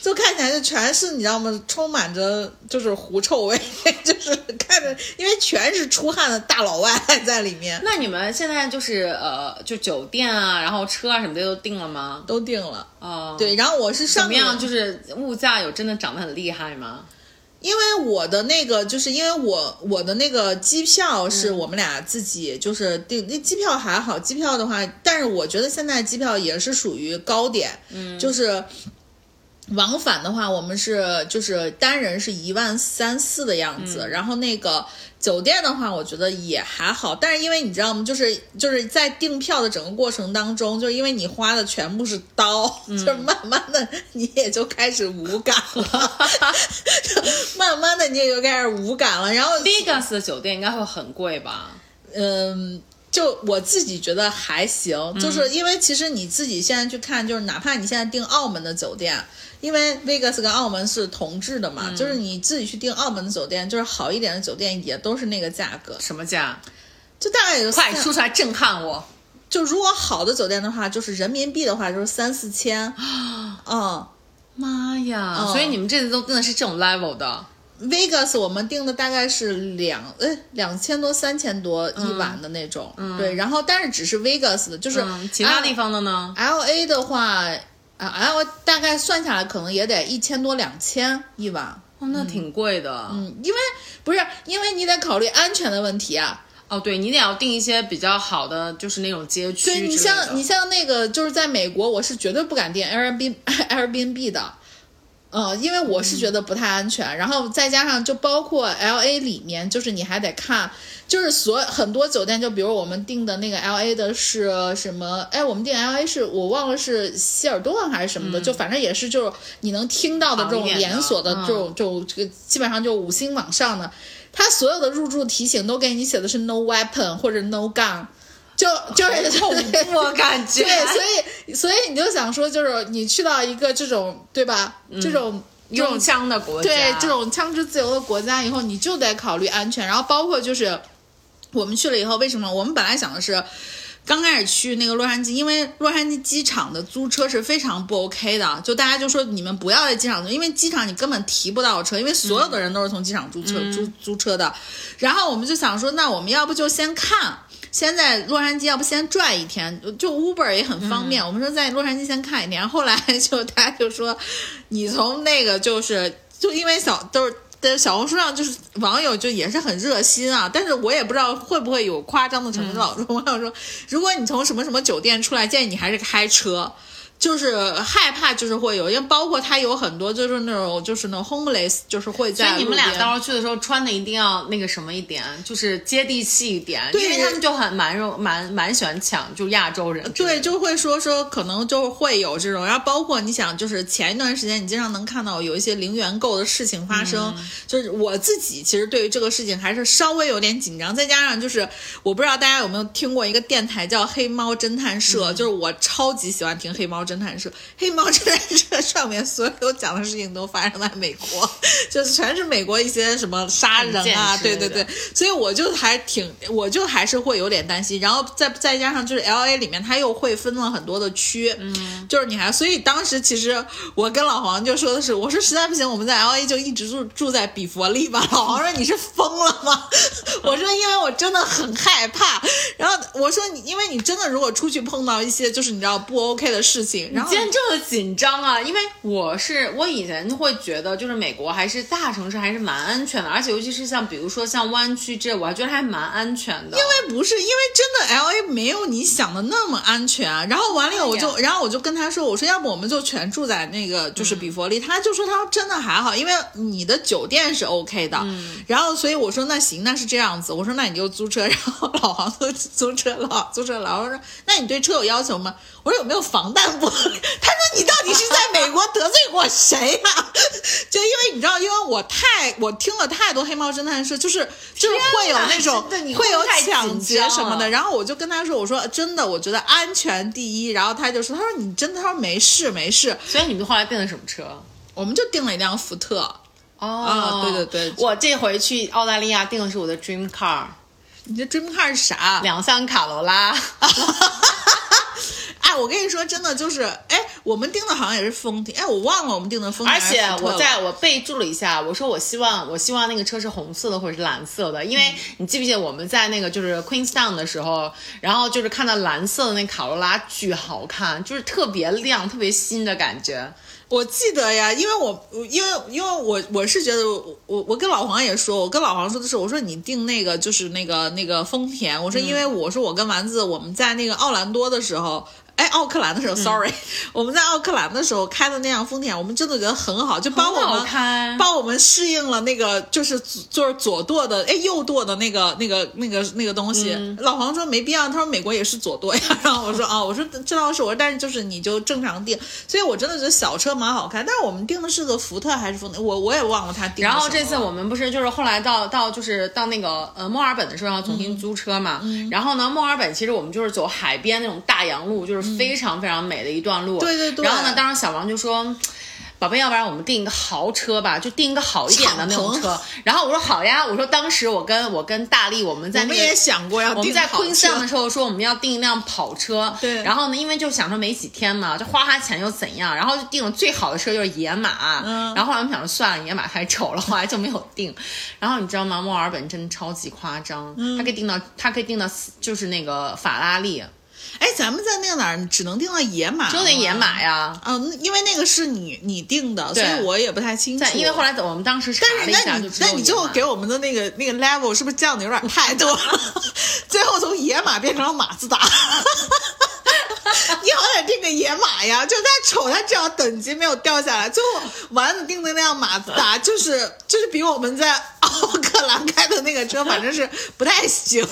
就看起来就全是你知道吗？充满着就是狐臭味，*laughs* 就是看着，因为全是出汗的大老外 *laughs* 在里面。那你们现在就是呃，就酒店啊，然后车啊什么的都定了吗？都定了。哦，对，然后我是怎么样？就是物价有真的涨得很厉害吗？因为我的那个，就是因为我我的那个机票是我们俩自己就是订，那机票还好，机票的话，但是我觉得现在机票也是属于高点，嗯，就是。往返的话，我们是就是单人是一万三四的样子，然后那个酒店的话，我觉得也还好，但是因为你知道吗？就是就是在订票的整个过程当中，就是因为你花的全部是刀，就是慢慢的你也就开始无感了，慢慢的你也就开始无感了。然后 Vegas 的酒店应该会很贵吧？嗯。就我自己觉得还行，就是因为其实你自己现在去看，就是哪怕你现在订澳门的酒店，因为 Vegas 跟澳门是同质的嘛，就是你自己去订澳门的酒店，就是好一点的酒店也都是那个价格。什么价？就大概有快说出来震撼我！就如果好的酒店的话，就是人民币的话就是三四千。嗯，妈呀！所以你们这次都订的是这种 level 的。Vegas 我们订的大概是两呃两千多三千多一晚的那种，对，然后但是只是 Vegas 的，就是其他地方的呢？LA 的话啊我大概算下来可能也得一千多两千一晚，哦，那挺贵的，嗯，因为不是因为你得考虑安全的问题啊，哦，对你得要订一些比较好的，就是那种街区，对你像你像那个就是在美国，我是绝对不敢订 Airbnb Airbnb 的。嗯，因为我是觉得不太安全，然后再加上就包括 L A 里面，就是你还得看，就是所很多酒店，就比如我们订的那个 L A 的是什么？哎，我们订 L A 是我忘了是希尔顿还是什么的，就反正也是就是你能听到的这种连锁的这种，就这个基本上就五星往上的，它所有的入住提醒都给你写的是 No weapon 或者 No gun。就就是恐怖感觉，对，所以所以你就想说，就是你去到一个这种对吧，这种用枪的国家，对这种枪支自由的国家以后，你就得考虑安全。然后包括就是我们去了以后，为什么我们本来想的是刚开始去那个洛杉矶，因为洛杉矶机场的租车是非常不 OK 的，就大家就说你们不要在机场租，因为机场你根本提不到车，因为所有的人都是从机场租车、租租车的。然后我们就想说，那我们要不就先看，先在洛杉矶，要不先转一天，就 Uber 也很方便。我们说在洛杉矶先看一天，后来就大家就说，你从那个就是就因为小都是。在小红书上就是网友就也是很热心啊，但是我也不知道会不会有夸张的程度。老说网友说，如果你从什么什么酒店出来，建议你还是开车。就是害怕，就是会有，因为包括他有很多就是那种就是那种 homeless，就是会在。所以你们俩到时候去的时候穿的一定要那个什么一点，就是接地气一点，因为他们就很蛮肉蛮蛮喜欢抢，就亚洲人。对，就会说说可能就会有这种，然后包括你想，就是前一段时间你经常能看到有一些零元购的事情发生，就是我自己其实对于这个事情还是稍微有点紧张，再加上就是我不知道大家有没有听过一个电台叫黑猫侦探社，就是我超级喜欢听黑猫侦。侦探社，黑猫侦探社 *laughs* 上面所有讲的事情都发生在美国，*laughs* 就是全是美国一些什么杀人啊，对对对，所以我就还挺，我就还是会有点担心。然后再再加上就是 L A 里面它又会分了很多的区，嗯，就是你还，所以当时其实我跟老黄就说的是，我说实在不行，我们在 L A 就一直住住在比佛利吧。老黄说你是疯了吗？*laughs* 我说因为我真的很害怕。然后我说你，因为你真的如果出去碰到一些就是你知道不 OK 的事情。你今天这么紧张啊？因为我是我以前会觉得，就是美国还是大城市还是蛮安全的，而且尤其是像比如说像湾区这，我还觉得还蛮安全的。因为不是，因为真的 L A 没有你想的那么安全。然后完了，我就然后我就跟他说，我说要不我们就全住在那个就是比佛利。他就说他说真的还好，因为你的酒店是 OK 的。然后所以我说那行，那是这样子。我说那你就租车。然后老黄就 *laughs* 租车了，租车老黄说那你对车有要求吗？我说有没有防弹玻璃？他说你到底是在美国得罪过谁呀？就因为你知道，因为我太我听了太多黑猫侦探社，就是就是会有那种会有抢劫什么的。然后我就跟他说，我说真的，我觉得安全第一。然后他就说，他说你真的，他说没事没事。所以你们后来订的什么车？我们就订了一辆福特。哦，对对对，我这回去澳大利亚订的是我的 dream car。你的 dream car 是啥？两厢卡罗拉。哎，我跟你说，真的就是，哎，我们订的好像也是丰田，哎，我忘了我们订的丰田。而且我在我备注了一下，我说我希望我希望那个车是红色的或者是蓝色的，因为你记不记得我们在那个就是 Queenstown 的时候，然后就是看到蓝色的那卡罗拉巨好看，就是特别亮、特别新的感觉。我记得呀，因为我因为因为我我是觉得我我跟老黄也说，我跟老黄说的是，我说你订那个就是那个那个丰田，我说因为我说我跟丸子我们在那个奥兰多的时候。哎，奥克兰的时候，sorry，我们在奥克兰的时候开的那辆丰田，我们真的觉得很好，就帮我们帮我们适应了那个就是就是左舵的哎右舵的那个那个那个那个东西。老黄说没必要，他说美国也是左舵呀。*laughs* 然后我说啊，我说这倒是我说，但是就是你就正常定。所以我真的觉得小车蛮好看，但是我们定的是个福特还是丰田，我我也忘了他订。然后这次我们不是就是后来到到就是到那个呃墨尔本的时候要重新租车嘛，然后呢墨尔本其实我们就是走海边那种大洋路，就是。非常非常美的一段路，对对对。然后呢，当时小王就说：“宝贝，要不然我们订一个豪车吧，就订一个好一点的那种车。”然后我说：“好呀。”我说：“当时我跟我跟大力我们在那个也想过要我们在昆山的时候说我们要订一辆跑车。对。然后呢，因为就想说没几天嘛，就花花钱又怎样？然后就订了最好的车就是野马。嗯。然后后来我们想说算了，野马太丑了，后来就没有订。然后你知道吗？墨尔本真的超级夸张，它可以订到它可以订到就是那个法拉利。哎，咱们在那个哪儿只能订到野马，就那野马呀。嗯，因为那个是你你订的，所以我也不太清楚。因为后来我们当时查了一下，就那你最后给我们的那个那个 level 是不是降的有点太多了？*laughs* 最后从野马变成了马自达。*laughs* 你好歹订个野马呀，就他丑，他至少等级没有掉下来。最后丸子订的那辆马自达，就是就是比我们在奥克兰开的那个车，反正是不太行。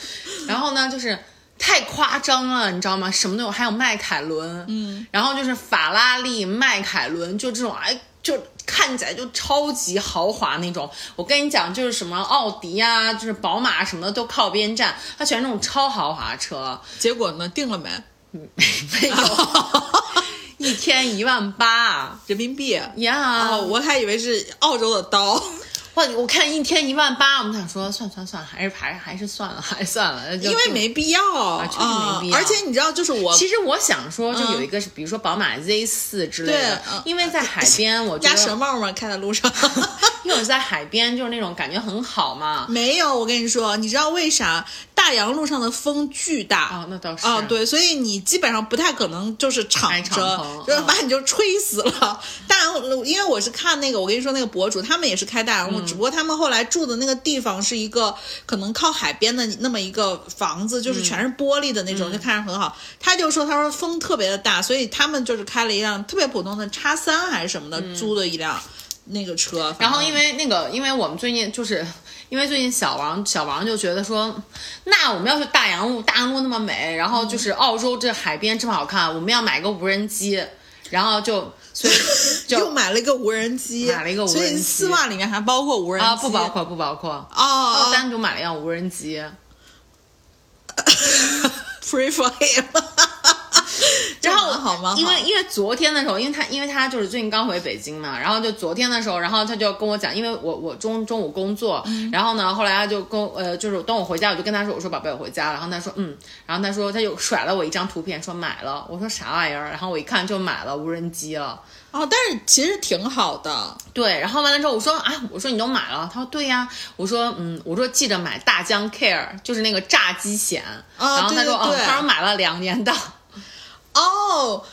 *laughs* 然后呢，就是。太夸张了，你知道吗？什么都有，还有迈凯伦，嗯，然后就是法拉利、迈凯伦，就这种，哎，就看起来就超级豪华那种。我跟你讲，就是什么奥迪啊，就是宝马什么的都靠边站，它全是那种超豪华车。结果呢，定了没？*laughs* 没有，*laughs* 一天一万八人民币呀！哦，我还以为是澳洲的刀。哇，我看一天一万八，我们想说算算算，还是还是还是算了，还是算了，因为没必要，确实没必要啊而且你知道，就是我其实我想说，就有一个是，比如说宝马 Z 四之类的对嗯，因为在海边，我觉鸭舌，帽嘛，开在路上。*laughs* 因为我在海边就是那种感觉很好嘛。没有，我跟你说，你知道为啥大洋路上的风巨大？啊，那倒是啊，，对，所以你基本上不太可能就是敞着篷，就是嗯把你就吹死了。大洋路，因为我是看那个，我跟你说那个博主，他们也是开大洋嗯路，只不过他们后来住的那个地方是一个可能靠海边的那么一个房子，嗯就是全是玻璃的那种，就看着很好。他就说，他说风特别的大，所以他们就是开了一辆特别普通的叉三还是什么的，租的一辆那个车。嗯然后因为为那个，因为我们最近就是 *laughs* 因为最近小王小王就觉得说，那我们要去大洋路，大洋路那么美，然后就是澳洲这海边这么好看，我们要买个无人机，然后就所以 *laughs* 又就买了一个无人机，买了一个无人机所以丝袜里面还包括无人机啊不包括不包括，哦单独买了一辆无人机。*laughs* free for him。*laughs* 然后因为因为昨天的时候，因为他因为他就是最近刚回北京嘛，然后就昨天的时候，然后他就跟我讲，因为我我中中午工作，嗯。然后呢，后来他就跟呃就是等我回家，我就跟他说，我说宝贝我回家了，然后他说嗯，然后他说他就甩了我一张图片，说买了，我说啥玩意儿，然后我一看就买了无人机了。哦，但是其实挺好的。对，然后完了之后，我说啊，我说你都买了，他说对呀，我说嗯，我说记着买大疆 Care，就是那个炸鸡险，啊然后他说对对对。哦，他说买了两年的，哦，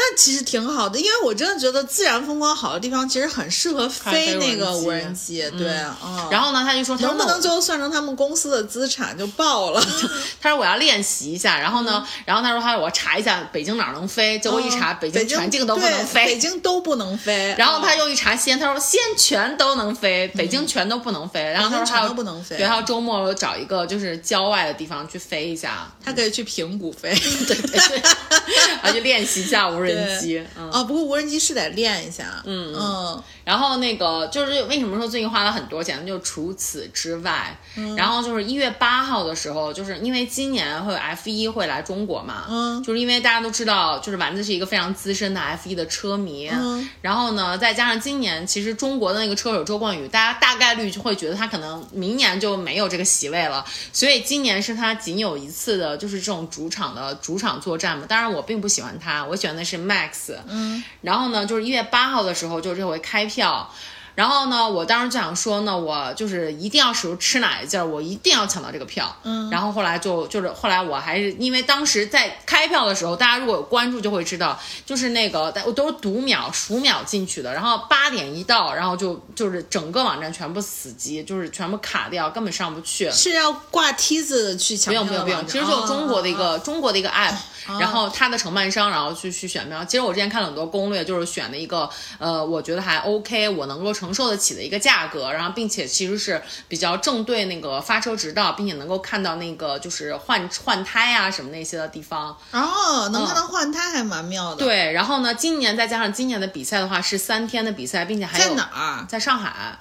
那其实挺好的，因为我真的觉得自然风光好的地方，其实很适合飞那个无人机。对，嗯。然后呢，他就说能不能最后算成他们公司的资产就爆了？*laughs* 他说我要练习一下，然后呢，然后他说他说我查一下北京哪儿能飞，结果一查、嗯北京全境都不能飞，北京都不能飞。然后他又一查西安，他说西安全都能飞，北京全都不能飞。然后他说全都不能飞对，还有周末找一个就是郊外的地方去飞一下，他可以去平谷飞。对对对，*laughs* 然后就练习一下无人机。嗯，哦，不过无人机是得练一下。嗯嗯，然后那个就是为什么说最近花了很多钱？就除此之外，嗯然后就是一月八号的时候，就是因为今年会有 F 一会来中国嘛，嗯就是因为大家都知道，就是丸子是一个非常资深的 F 一的车迷，嗯然后呢，再加上今年其实中国的那个车手周冠宇，大家大概率就会觉得他可能明年就没有这个席位了，所以今年是他仅有一次的，就是这种主场的主场作战嘛。当然我并不喜欢他，我喜欢的是 Max，嗯，然后呢，就是一月八号的时候，就这回开票。然后呢，我当时就想说呢，我就是一定要使出吃奶的劲儿，我一定要抢到这个票。嗯，然后后来就就是后来我还是因为当时在开票的时候，大家如果有关注就会知道，就是那个我都是读秒数秒进去的，然后八点一到，然后就就是整个网站全部死机，就是全部卡掉，根本上不去。是要挂梯子去抢票？没有没有没有其实就中国的一个、哦中国的一个 *laughs* app，、然后它的承办商，然后去去选票。其实我之前看了很多攻略，就是选的一个呃，我觉得还 OK，我能够承受得起的一个价格，然后并且其实是比较正对那个发车直道，并且能够看到那个就是换换胎啊什么那些的地方。哦，能看到换胎还蛮妙的。，对，然后呢，今年再加上今年的比赛的话是三天的比赛，并且还有在哪儿？在上海。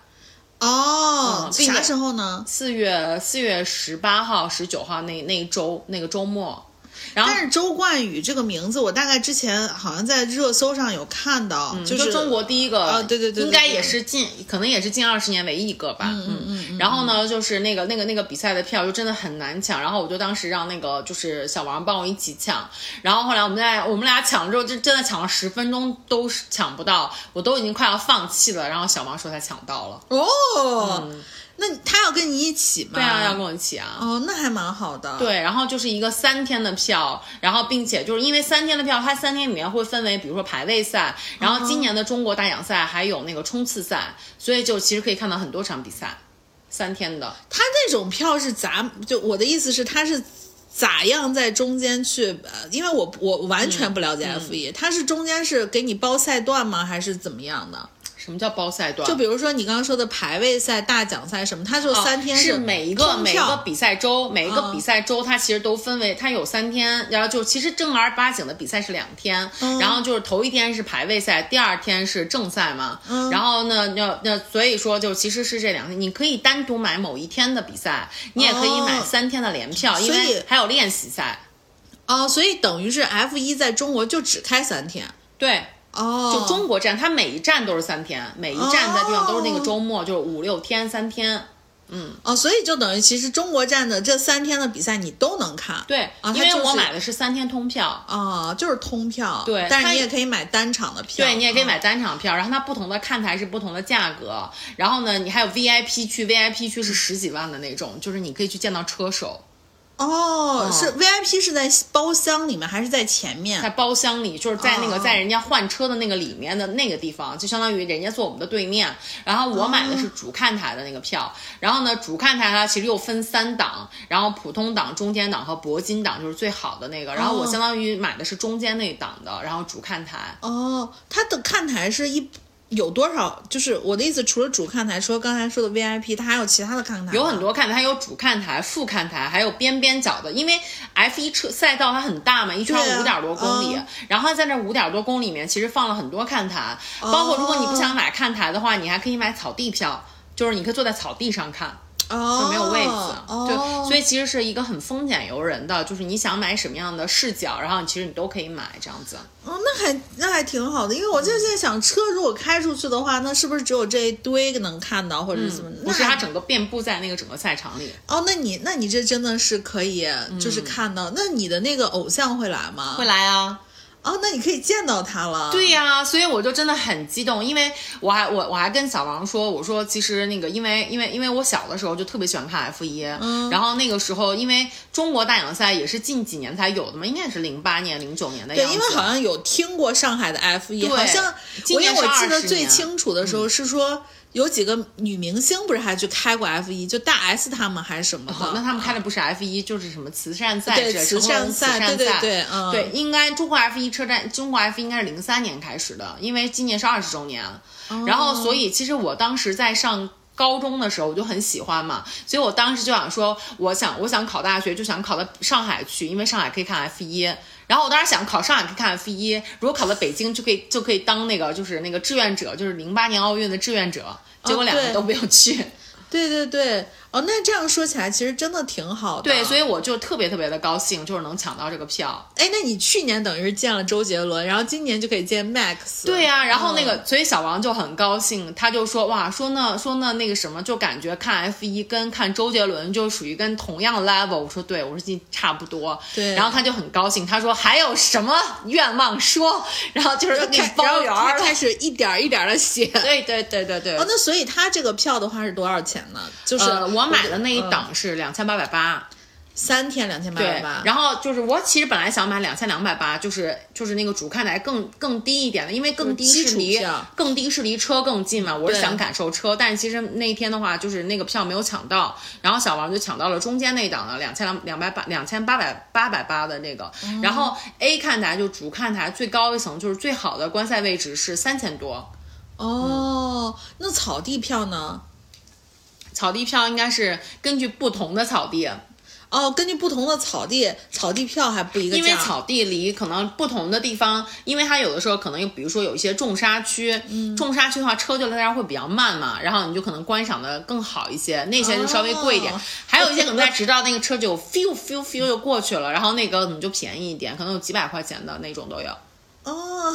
哦啥时候呢？四月四月十八号、十九号那那一周那个周末，然后但是周冠宇这个名字，我大概之前好像在热搜上有看到，就就是中国第一个，啊对对对对应该也是近，可能也是近二十年唯一一个吧。嗯嗯嗯。然后呢，就是那个那个那个比赛的票就真的很难抢，然后我就当时让那个就是小王帮我一起抢，然后后来我们在我们俩抢了之后，就真的抢了十分钟都是抢不到，我都已经快要放弃了，然后小王说他抢到了。哦，那他要跟你一起吗？对啊，要跟我一起啊。哦，那还蛮好的。，对，然后就是一个三天的票，然后并且就是因为三天的票，它三天里面会分为，比如说排位赛，然后今年的中国大奖赛还有那个冲刺赛，所以就其实可以看到很多场比赛，三天的。他那种票是咋？就我的意思是，他是。咋样在中间去？呃，因为我我完全不了解 F 一、他是中间是给你包赛段吗？还是怎么样的？什么叫包赛段？就比如说你刚刚说的排位赛、大奖赛什么，它就三天哦是每一个每一个比赛周，每一个嗯比赛周它其实都分为，它有三天，然后就其实正儿八经的比赛是两天，嗯然后就是头一天是排位赛，第二天是正赛嘛，嗯然后呢，那那所以说就其实是这两天，你可以单独买某一天的比赛，你也可以买哦三天的联票，因为还有练习赛，哦，所以等于是 F 一在中国就只开三天。对。哦，就中国站，它每一站都是三天，每一站的地方都是那个周末，就是五六天三天。嗯哦，所以就等于其实中国站的这三天的比赛你都能看。对，啊，因为我买的是三天通票。啊，就是通票。对但是你也可以买单场的票。对你也可以啊买单场票，然后它不同的看台是不同的价格，然后呢，你还有 VIP 区，VIP 区是十几万的那种，就是你可以去见到车手，哦，嗯是 VIP 是在包厢里面还是在前面？在包厢里，就是在那个哦在人家换车的那个里面的那个地方，就相当于人家坐我们的对面。然后我买的是主看台的那个票，然后呢，主看台它其实又分三档，然后普通档、中间档和铂金档就是最好的那个，然后我哦相当于买的是中间那一档的，然后主看台。哦，它的看台是一有多少？就是我的意思，除了主看台，除了刚才说的 VIP，它还有其他的看台？有很多看台，它有主看台、副看台，还有边边角的。因为 F 一车赛道它很大嘛，一圈五点多公里，嗯然后在那五点多公里里面，其实放了很多看台，包括如果你不想买看台的话，你还可以买草地票，就是你可以坐在草地上看。哦，就没有位子，哦，对，所以其实是一个很丰俭由人的，就是你想买什么样的视角，然后其实你都可以买这样子。哦，那还那还挺好的，因为我就现在想，车如果开出去的话，那是不是只有这一堆能看到，或者是怎么？不是它整个遍布在那个整个赛场里，哦，那你那你这真的是可以，就是看到。那你的那个偶像会来吗？会来啊。哦，那你可以见到他了。对呀、所以我就真的很激动，因为我还我我还跟小王说，我说其实那个因为因为因为我小的时候就特别喜欢看 F 一、嗯然后那个时候因为中国大奖赛也是近几年才有的嘛，应该是零八年零九年的对，样子。对因为好像有听过上海的 F 一，好像今年我因为我记得最清楚的时候是说。有几个女明星不是还去开过 F 一，就大 S 他们还是什么的。哦那他们开的不是 F 一，就是什么慈善赛对慈善慈赛善赛对对对嗯对应该中国 F 一车站，中国 F 一应该是零三年开始的，因为今年是二十周年，哦然后所以其实我当时在上。高中的时候我就很喜欢嘛，所以我当时就想说，我想我想考大学，就想考到上海去，因为上海可以看 F 一。然后我当时想考上海可以看 F 一，如果考到北京就可以就可以当那个就是那个志愿者，就是零八年奥运的志愿者。结果两个都没有去。对 *laughs* 对对，哦，那这样说起来其实真的挺好的。对，所以以我就特别特别的高兴，就是能抢到这个票。哎，那你去年等于是见了周杰伦，然后今年就可以见 Max。对呀、然后那个，嗯所以小王就很高兴，他就说哇，说那说那那个什么，就感觉看 F 一跟看周杰伦就属于跟同样 level。我说对，我说这差不多。对然后他就很高兴，他说还有什么愿望说，然后就是那个开包圆然后儿。开开始一点儿一点儿的写。对对对对对。哦，那所以他这个票的话是多少钱呢？就是、呃，我买的那一档是两千八百八，三天两千八百对八，，然后就是我其实本来想买两千两百八，就是就是那个主看台更更低一点的，因为更低是离更低是离车更近嘛，我是想感受车，但是其实那一天的话，就是那个票没有抢到，然后小王就抢到了中间那档的两千两两百八两千八百八百八的那个，然后 A 看台就主看台最高一层就是最好的观赛位置是三千多，哦，那草地票呢？草地票应该是根据不同的草地，哦，根据不同的草地，草地票还不一个价。因为草地离可能不同的地方，因为它有的时候可能有，比如说有一些重沙区，重沙区的话车就在那儿会比较慢嘛，然后你就可能观赏的更好一些，那些就稍微贵一点。哦还有一些可能在 *laughs* 直道那个车就 few few few 就过去了，然后那个可能就便宜一点，可能有几百块钱的那种都有。哦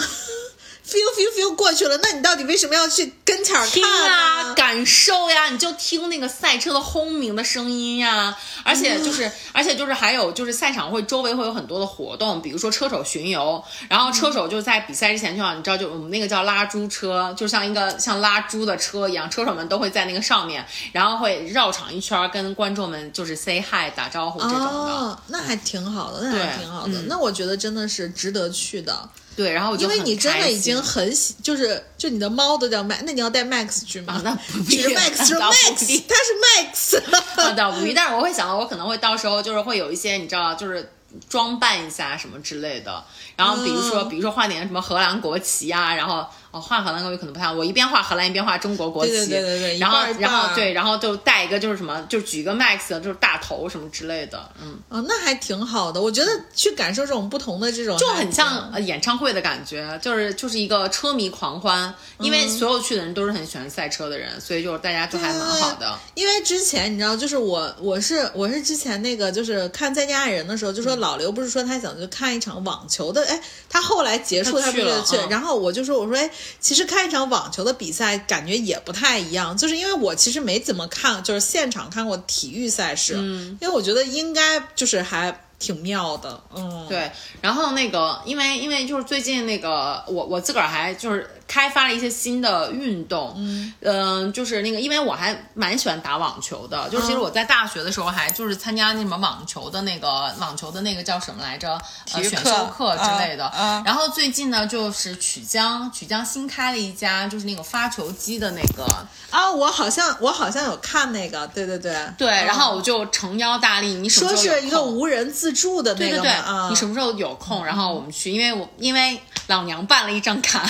，feel feel feel 过去了，那你到底为什么要去跟前儿听看啊，感受呀，你就听那个赛车的轰鸣的声音呀，而且就是，而且就是还有就是赛场会周围会有很多的活动，比如说车手巡游，然后车手就在比赛之前就像你知道，就我们那个叫拉猪车，就像一个像拉猪的车一样，车手们都会在那个上面，然后会绕场一圈儿跟观众们就是 say hi 打招呼这种的。哦，那还挺好的，那还对挺好的。嗯那我觉得真的是值得去的，对，然后我就因为你真的已经很喜，就是就你的猫都叫 Max，那你要带 Max 去吗？啊那不只是必 Max 是 Max，必它是 Max。啊，倒不必，但是我会想到，我可能会到时候就是会有一些你知道，就是装扮一下什么之类的。然后比如说，嗯比如说画点什么荷兰国旗啊，然后哦，画荷兰国旗可能不太好，我一边画荷兰一边画中国国旗，对对对对对然后然后对，然后就带一个就是什么，就举一个 Max 就是大头什么之类的，嗯，哦，那还挺好的。我觉得去感受这种不同的这种，就很像呃演唱会的感觉，就是就是一个车迷狂欢，因为所有去的人都是很喜欢赛车的人，所以就是大家就还蛮好的。因为之前你知道，就是我我是我是之前那个就是看《再见爱人》的时候，就嗯说老刘不是说他想去看一场网球的，哎，他后来结束他不是去，嗯然后我就说我说哎，其实看一场网球的比赛感觉也不太一样，就是因为我其实没怎么看，就是现场看过体育赛事，嗯，因为我觉得应该就是还挺妙的，嗯，对，然后那个，因为因为就是最近那个，我我自个儿还就是开发了一些新的运动，嗯、就是那个，因为我还蛮喜欢打网球的，就是其实我在大学的时候还就是参加那什么网球的那个网球的那个叫什么来着，呃，选修课之类的。嗯嗯。然后最近呢，就是曲江曲江新开了一家就是那个发球机的那个，啊，我好像我好像有看那个，对对对。对，嗯然后我就诚邀大力，你什么说时候有是一个无人自助的那对对对，啊，你什么时候有空，然后我们去，因为我因为老娘办了一张卡，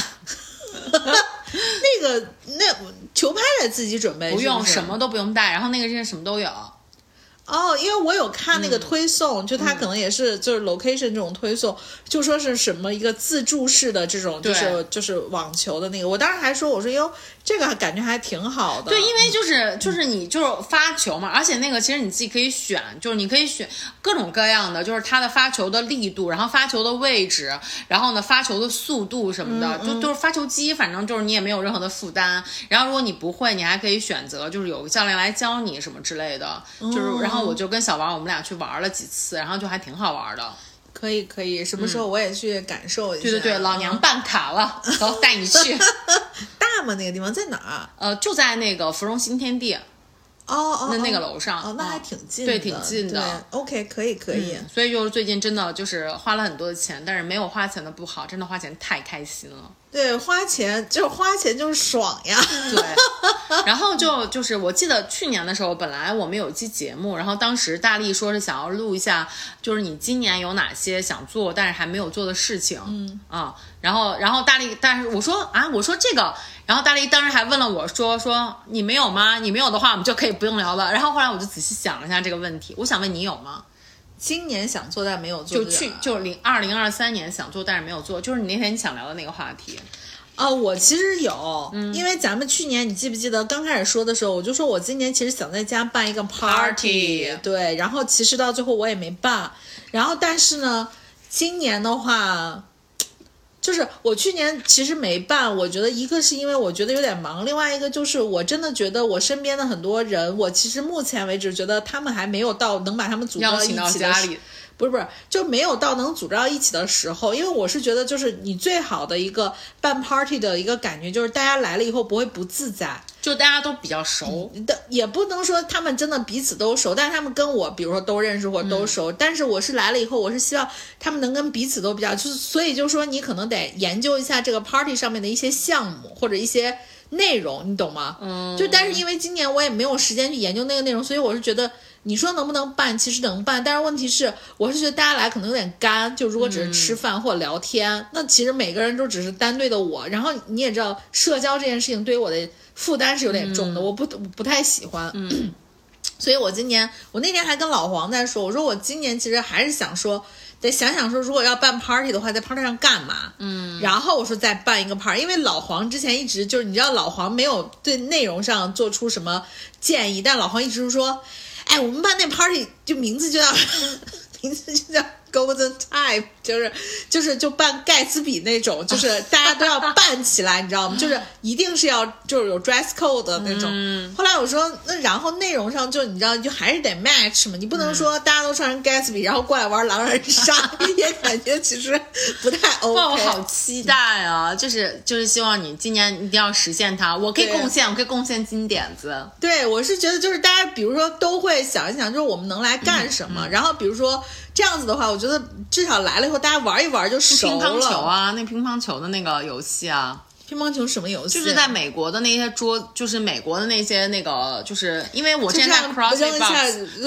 那个那球拍得自己准备，不用什么都不用带，然后那个真是什么都有。哦，因为我有看那个嗯推送，就它可能也是就是 location 这种推送，就说是什么一个自助式的这种，就是就是网球的那个。我当时还说，我说哟，这个感觉还挺好的。对，因为就是就是你就是发球嘛，而且那个其实你自己可以选，就是你可以选各种各样的，就是它的发球的力度，然后发球的位置，然后呢发球的速度什么的，就都是发球机，反正就是你也没有任何的负担。然后如果你不会，你还可以选择就是有个教练来教你什么之类的，就是然后我就跟小王我们俩去玩了几次，然后就还挺好玩的。可以可以，什么时候我也去感受一下。对对对，老娘嗯办卡了，走带你去。*laughs* 大吗？那个地方在哪儿？呃，就在那个芙蓉新天地哦哦，那那个哦楼上，哦，那还嗯挺近的，对挺近的对 OK，可以可以。所以就是最近真的就是花了很多的钱，但是没有花钱的不好，真的花钱太开心了。对，花钱就是花钱就是爽呀。对，然后就就是我记得去年的时候，本来我们有一期节目，然后当时大力说是想要录一下，就是你今年有哪些想做但是还没有做的事情，嗯啊，然后然后大力，但是我说啊，我说这个，然后大力当时还问了我说说你没有吗？你没有的话，我们就可以不用聊了。然后后来我就仔细想了一下这个问题，我想问你有吗？今年想做但没有做，就去就零二零二三年想做但是没有做，就是你那天你想聊的那个话题。啊、我其实有，嗯因为咱们去年你记不记得刚开始说的时候，我就说我今年其实想在家办一个 party，, Party 对，然后其实到最后我也没办，然后但是呢，今年的话，就是我去年其实没办，我觉得一个是因为我觉得有点忙，另外一个就是我真的觉得我身边的很多人，我其实目前为止觉得他们还没有到能把他们组到一起的时家里，不是不是，就没有到能组织到一起的时候，因为我是觉得，就是你最好的一个办 party 的一个感觉，就是大家来了以后不会不自在就大家都比较熟，的，也不能说他们真的彼此都熟，但是他们跟我，比如说都认识或者都熟，但是我是来了以后，我是希望他们能跟彼此都比较，就是所以就说你可能得研究一下这个 party 上面的一些项目或者一些内容，你懂吗？嗯，就但是因为今年我也没有时间去研究那个内容，所以我是觉得。你说能不能办？其实能办，但是问题是，我是觉得大家来可能有点干。就如果只是吃饭或聊天，那其实每个人都只是单对的我。然后你也知道，社交这件事情对于我的负担是有点重的，我不我不太喜欢。嗯，*clears throat* 所以我今年我那天还跟老黄在说，我说我今年其实还是想说，得想想说，如果要办 party 的话，在 party 上干嘛？嗯，然后我说再办一个 party，因为老黄之前一直就是你知道老黄没有对内容上做出什么建议，但老黄一直说。哎，我们办那 party 就名字就叫名字就叫 Golden Type，就是就是就扮盖茨比那种，就是大家都要扮起来，你知道吗？就是一定是要就是有 dress code 的那种。嗯后来我说，那然后内容上就你知道，就还是得 match 嘛，你不能说大家都穿成盖茨比，然后过来玩狼人杀，*laughs* 也感觉其实不太 OK。我好期待啊！就是就是希望你今年一定要实现它，我可以贡献，我可以贡献金点子。对，我是觉得就是大家，比如说都会想一想，就是我们能来干什嗯么。然后比如说这样子的话，我觉得至少来了以后，大家玩一玩就熟了。乒乓球，啊，那乒乓球的那个游戏啊，乒乓球什么游戏？就是在美国的那些桌，就是美国的那些那个，就是因为我就现在就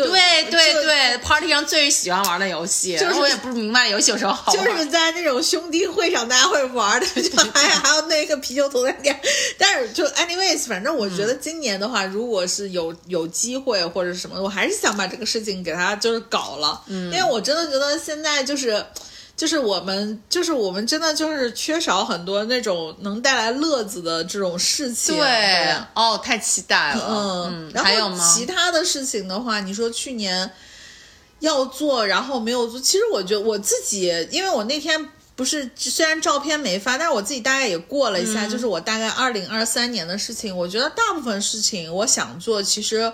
对对对，party 上最喜欢玩的游戏，就是我也不明白游戏有什么好玩。就是在那种兄弟会上大家会玩的，*laughs* 就还还有那个啤酒头在店。但是就 anyways，反正我觉得今年的话，如果是有有机会或者什么，我还是想把这个事情给它就是搞了，嗯，因为我真的觉得现在就是。就是我们，就是我们真的就是缺少很多那种能带来乐子的这种事情。对，哦，太期待了。嗯，然后还有吗？其他的事情的话，你说去年要做，然后没有做。其实我觉得我自己，因为我那天不是虽然照片没发，但是我自己大概也过了一下，嗯就是我大概二零二三年的事情。我觉得大部分事情我想做，其实。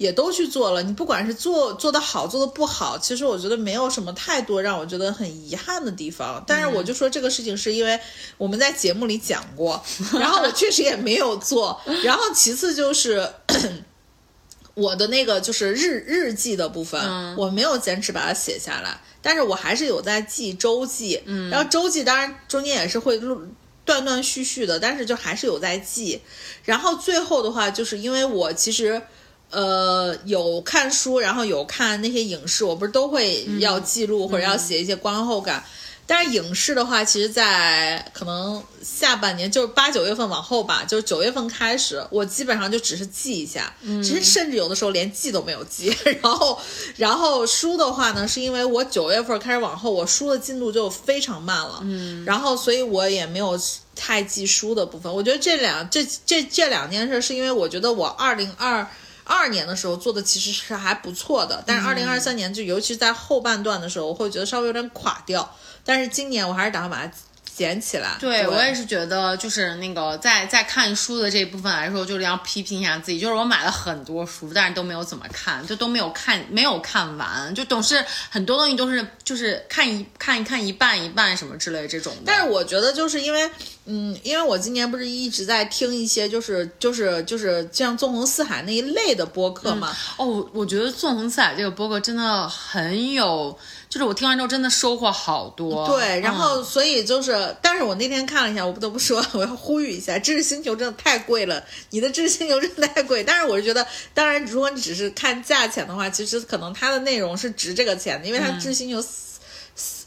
也都去做了，你不管是做做的好，做的不好，其实我觉得没有什么太多让我觉得很遗憾的地方。但是我就说这个事情是因为我们在节目里讲过，*laughs* 然后我确实也没有做。然后其次就是 *clears throat* 我的那个就是日日记的部分，嗯我没有坚持把它写下来，但是我还是有在记周记。嗯，然后周记当然中间也是会录。断断续续的，但是就还是有在记。然后最后的话，就是因为我其实。呃，有看书，然后有看那些影视，我不是都会要记录、或者要写一些观后感。但是影视的话，其实，在可能下半年，就是八九月份往后吧，就是九月份开始，我基本上就只是记一下，其实甚至有的时候连记都没有记。*laughs* 然后，然后书的话呢，是因为我九月份开始往后，我书的进度就非常慢了，嗯，然后所以我也没有太记书的部分。我觉得这两这这这两件事，是因为我觉得我二零二。二年的时候做的其实是还不错的，但是二零二三年就尤其是在后半段的时候，我会觉得稍微有点垮掉。但是今年我还是打算把它捡起来。对我也是觉得，就是那个在在看书的这一部分来说，就是要批评一下自己。就是我买了很多书，但是都没有怎么看，就都没有看，没有看完，就总是很多东西都是就是看一看一看一半一半什么之类这种的。但是我觉得就是因为。嗯，因为我今年不是一直在听一些就是就是就是像纵横四海那一类的播客嘛、嗯。哦，我觉得纵横四海这个播客真的很有，就是我听完之后真的收获好多。对，然后所以就是，嗯、但是我那天看了一下，我不得不说，*laughs* 我要呼吁一下，知识星球真的太贵了，你的知识星球真的太贵。但是我是觉得，当然如果你只是看价钱的话，其实可能它的内容是值这个钱的，因为它知识星球。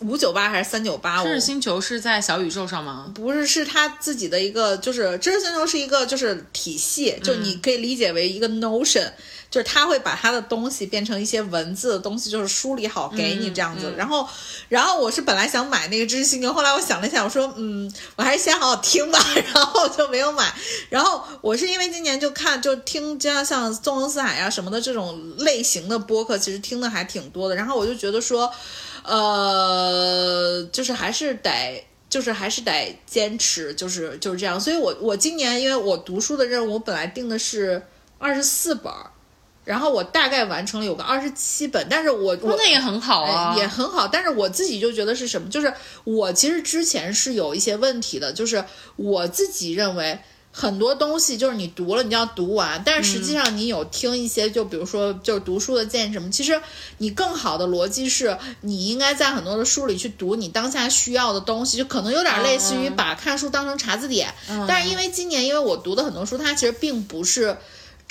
五九八还是三九八？知识星球是在小宇宙上吗？不是，是他自己的一个，就是知识星球是一个就是体系，就你可以理解为一个 Notion，、嗯、就是他会把他的东西变成一些文字的东西，就是梳理好给你这样子。嗯嗯、然后，然后我是本来想买那个知识星球，后来我想了一下，我说，嗯，我还是先好好听吧，*laughs* 然后就没有买。然后我是因为今年就看就听，就像像纵横四海啊什么的这种类型的播客，其实听的还挺多的。然后我就觉得说。呃，就是还是得，就是还是得坚持，就是就是这样。所以我我今年因为我读书的任务，我本来定的是二十四本，然后我大概完成了有个二十七本，但是我我那也很好啊、哎，也很好。但是我自己就觉得是什么，就是我其实之前是有一些问题的，就是我自己认为。很多东西就是你读了，你就要读完。但是实际上，你有听一些，就比如说，就是读书的建议什么。其实你更好的逻辑是，你应该在很多的书里去读你当下需要的东西，就可能有点类似于把看书当成查字典。嗯、但是因为今年，因为我读的很多书，它其实并不是。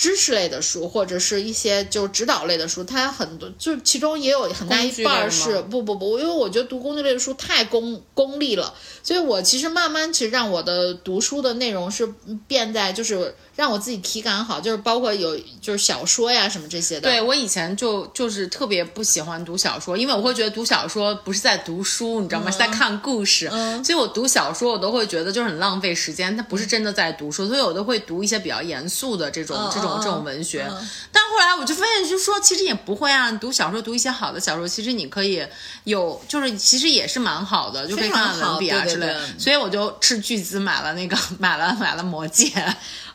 知识类的书，或者是一些就指导类的书，它很多就其中也有很大一半是不不不，因为我觉得读工具类的书太功功利了，所以我其实慢慢其实让我的读书的内容是变在就是让我自己体感好，就是包括有就是小说呀什么这些的。对我以前就就是特别不喜欢读小说，因为我会觉得读小说不是在读书，你知道吗？嗯、是在看故事，嗯、所以我读小说我都会觉得就是很浪费时间，它不是真的在读书，所以我都会读一些比较严肃的这种、嗯、这种。这种文学，嗯、但后来我就发现，就说其实也不会啊。读小说，读一些好的小说，其实你可以有，就是其实也是蛮好的，就可以看看文笔啊之类的。所以我就斥巨资买了那个，买 *laughs* 了买了《魔戒》。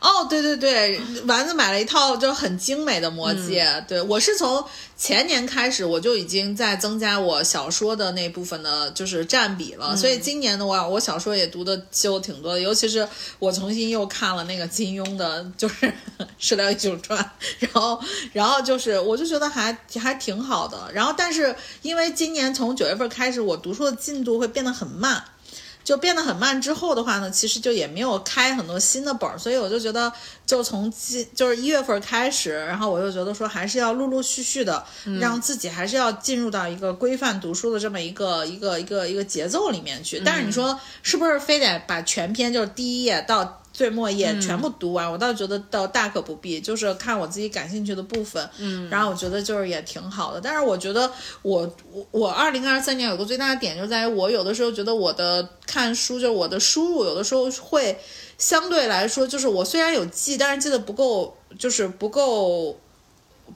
哦，对对对，丸子买了一套就很精美的《魔戒》嗯。对我是从前年开始，我就已经在增加我小说的那部分的，就是占比了。嗯、所以今年的话，我小说也读的就挺多的，尤其是我重新又看了那个金庸的，就是《射雕英雄传》，然后，然后就是我就觉得还还挺好的。然后，但是因为今年从九月份开始，我读书的进度会变得很慢。就变得很慢之后的话呢，其实就也没有开很多新的本儿，所以我就觉得，就从今就是一月份开始，然后我就觉得说，还是要陆陆续续的，让自己还是要进入到一个规范读书的这么一个一个一个一个节奏里面去。但是你说是不是非得把全篇就是第一页到最末页全部读完？我倒觉得倒大可不必，就是看我自己感兴趣的部分，嗯，然后我觉得就是也挺好的。但是我觉得我我我二零二三年有个最大的点就在于我有的时候觉得我的看书就是我的输入有的时候会相对来说就是我虽然有记，但是记得不够，就是不够。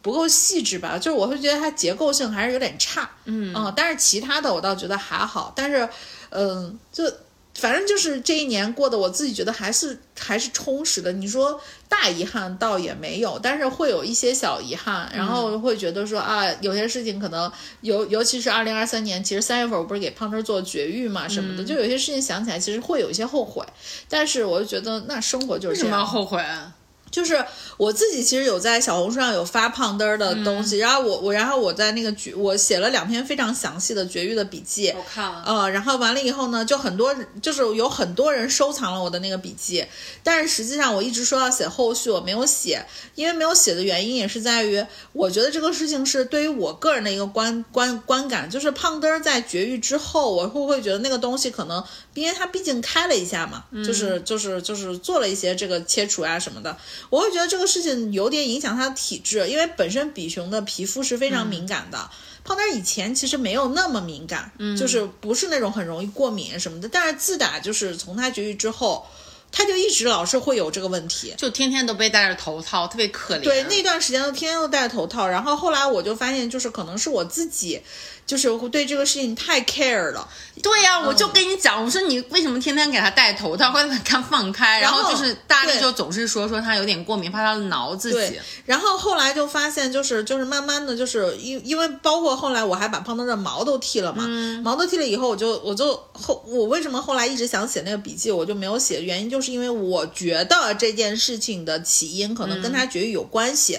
不够细致吧，就是我会觉得它结构性还是有点差，嗯但是其他的我倒觉得还好，但是，嗯，就反正就是这一年过得我自己觉得还是还是充实的。你说大遗憾倒也没有，但是会有一些小遗憾，然后会觉得说啊，有些事情可能尤尤其是二零二三年，其实三月份我不是给胖墩做绝育嘛什么的，就有些事情想起来其实会有一些后悔，但是我就觉得那生活就是这样。为什么要后悔啊？就是我自己其实有在小红书上有发胖墩儿的东西，然后我我然后我在那个绝我写了两篇非常详细的绝育的笔记，我看了，呃，然后完了以后呢，就很多就是有很多人收藏了我的那个笔记，但是实际上我一直说要写后续，我没有写，因为没有写的原因也是在于，我觉得这个事情是对于我个人的一个观观观感，就是胖墩儿在绝育之后，我会不会觉得那个东西可能，因为它毕竟开了一下嘛，就是就是就是做了一些这个切除啊什么的。我会觉得这个事情有点影响他的体质，因为本身比熊的皮肤是非常敏感的。胖墩以前其实没有那么敏感，就是不是那种很容易过敏什么的。但是自打就是从他绝育之后，他就一直老是会有这个问题，就天天都被戴着头套，特别可怜。对，那段时间都天天都戴着头套。然后后来我就发现，就是可能是我自己。就是对这个事情太 care 了，对呀，我就跟你讲，我说你为什么天天给他戴头套，或者他放开，然后就是大力就总是说说他有点过敏，怕他挠自己。然后后来就发现，就是就是慢慢的就是因因为包括后来我还把胖墩的毛都剃了嘛，毛都剃了以后，我就我就后我为什么后来一直想写那个笔记，我就没有写，原因就是因为我觉得这件事情的起因可能跟他绝育有关系。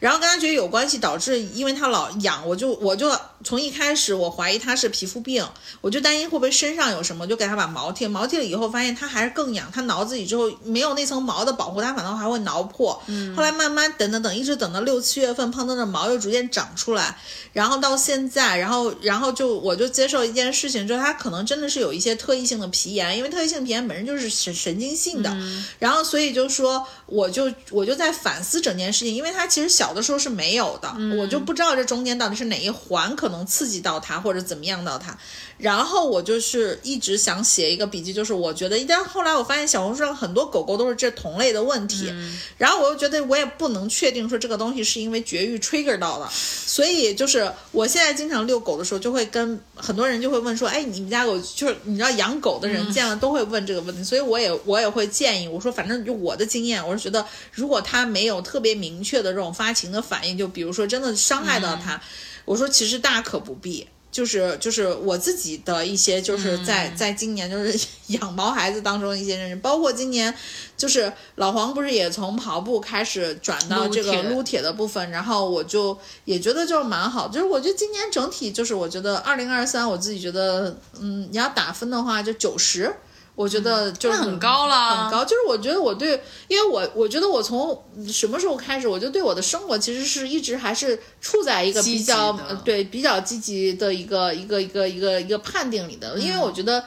然后跟他绝育有关系，导致因为他老痒，我就我就从一开始我怀疑他是皮肤病，我就担心会不会身上有什么，就给他把毛剃，毛剃了以后发现他还是更痒，他挠自己之后没有那层毛的保护，他反倒还会挠破。嗯。后来慢慢等等等，一直等到六七月份，胖墩的毛又逐渐长出来，然后到现在，然后然后就我就接受一件事情，就是他可能真的是有一些特异性的皮炎，因为特异性皮炎本身就是神神经性的，然后所以就说我就我就在反思整件事情，因为他其实小。的时候是没有的，我就不知道这中间到底是哪一环可能刺激到他或者怎么样到他。然后我就是一直想写一个笔记，就是我觉得，但后来我发现小红书上很多狗狗都是这同类的问题。然后我又觉得我也不能确定说这个东西是因为绝育 trigger 到的，所以就是我现在经常遛狗的时候，就会跟很多人就会问说，哎，你们家狗就是你知道养狗的人见了都会问这个问题，所以我也我也会建议我说，反正就我的经验，我是觉得如果它没有特别明确的这种发情。的反应，就比如说真的伤害到它，我说其实大可不必，就是就是我自己的一些，就是在在今年就是 *laughs* 养毛孩子当中的一些认识，包括今年就是老黄不是也从跑步开始转到这个撸铁的部分，然后我就也觉得就是蛮好，就是我觉得今年整体就是我觉得二零二三我自己觉得，嗯，你要打分的话就九十。我觉得就是很高了，很高。就是我觉得我对，因为我我觉得我从什么时候开始，我就对我的生活其实是一直还是处在一个比较对比较积极的一个一个一个一个一个判定里的。因为我觉得，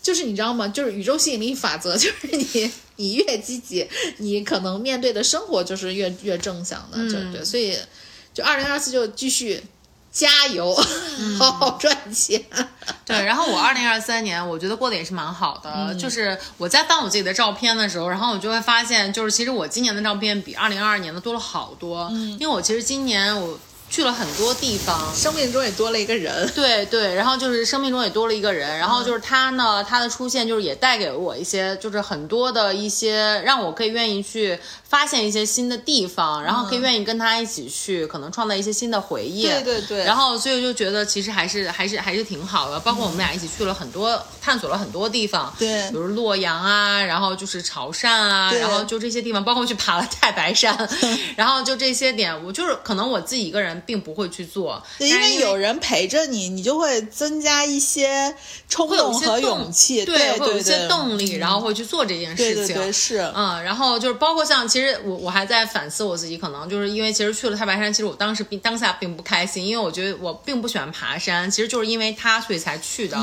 就是你知道吗？就是宇宙吸引力法则，就是你你越积极，你可能面对的生活就是越越正向的，对对？所以，就二零二四就继续。加油，好好赚钱。对，然后我二零二三年，我觉得过得也是蛮好的。就是我在翻我自己的照片的时候，然后我就会发现，就是其实我今年的照片比二零二二年的多了好多。嗯，因为我其实今年我。去了很多地方，生命中也多了一个人。对对，然后就是生命中也多了一个人，然后就是他呢，他的出现就是也带给我一些，就是很多的一些让我可以愿意去发现一些新的地方，然后可以愿意跟他一起去，可能创造一些新的回忆。对对对。然后所以就觉得其实还是还是还是挺好的，包括我们俩一起去了很多，探索了很多地方。对。比如洛阳啊，然后就是潮汕啊，然后就这些地方，包括去爬了太白山，*laughs* 然后就这些点，我就是可能我自己一个人。人并不会去做，对，因为有人陪着你，你就会增加一些冲动和勇气，对，会有一些动力，然后会去做这件事情。对对是，嗯，然后就是包括像，其实我我还在反思我自己，可能就是因为其实去了太白山，其实我当时并当下并不开心，因为我觉得我并不喜欢爬山，其实就是因为他所以才去的。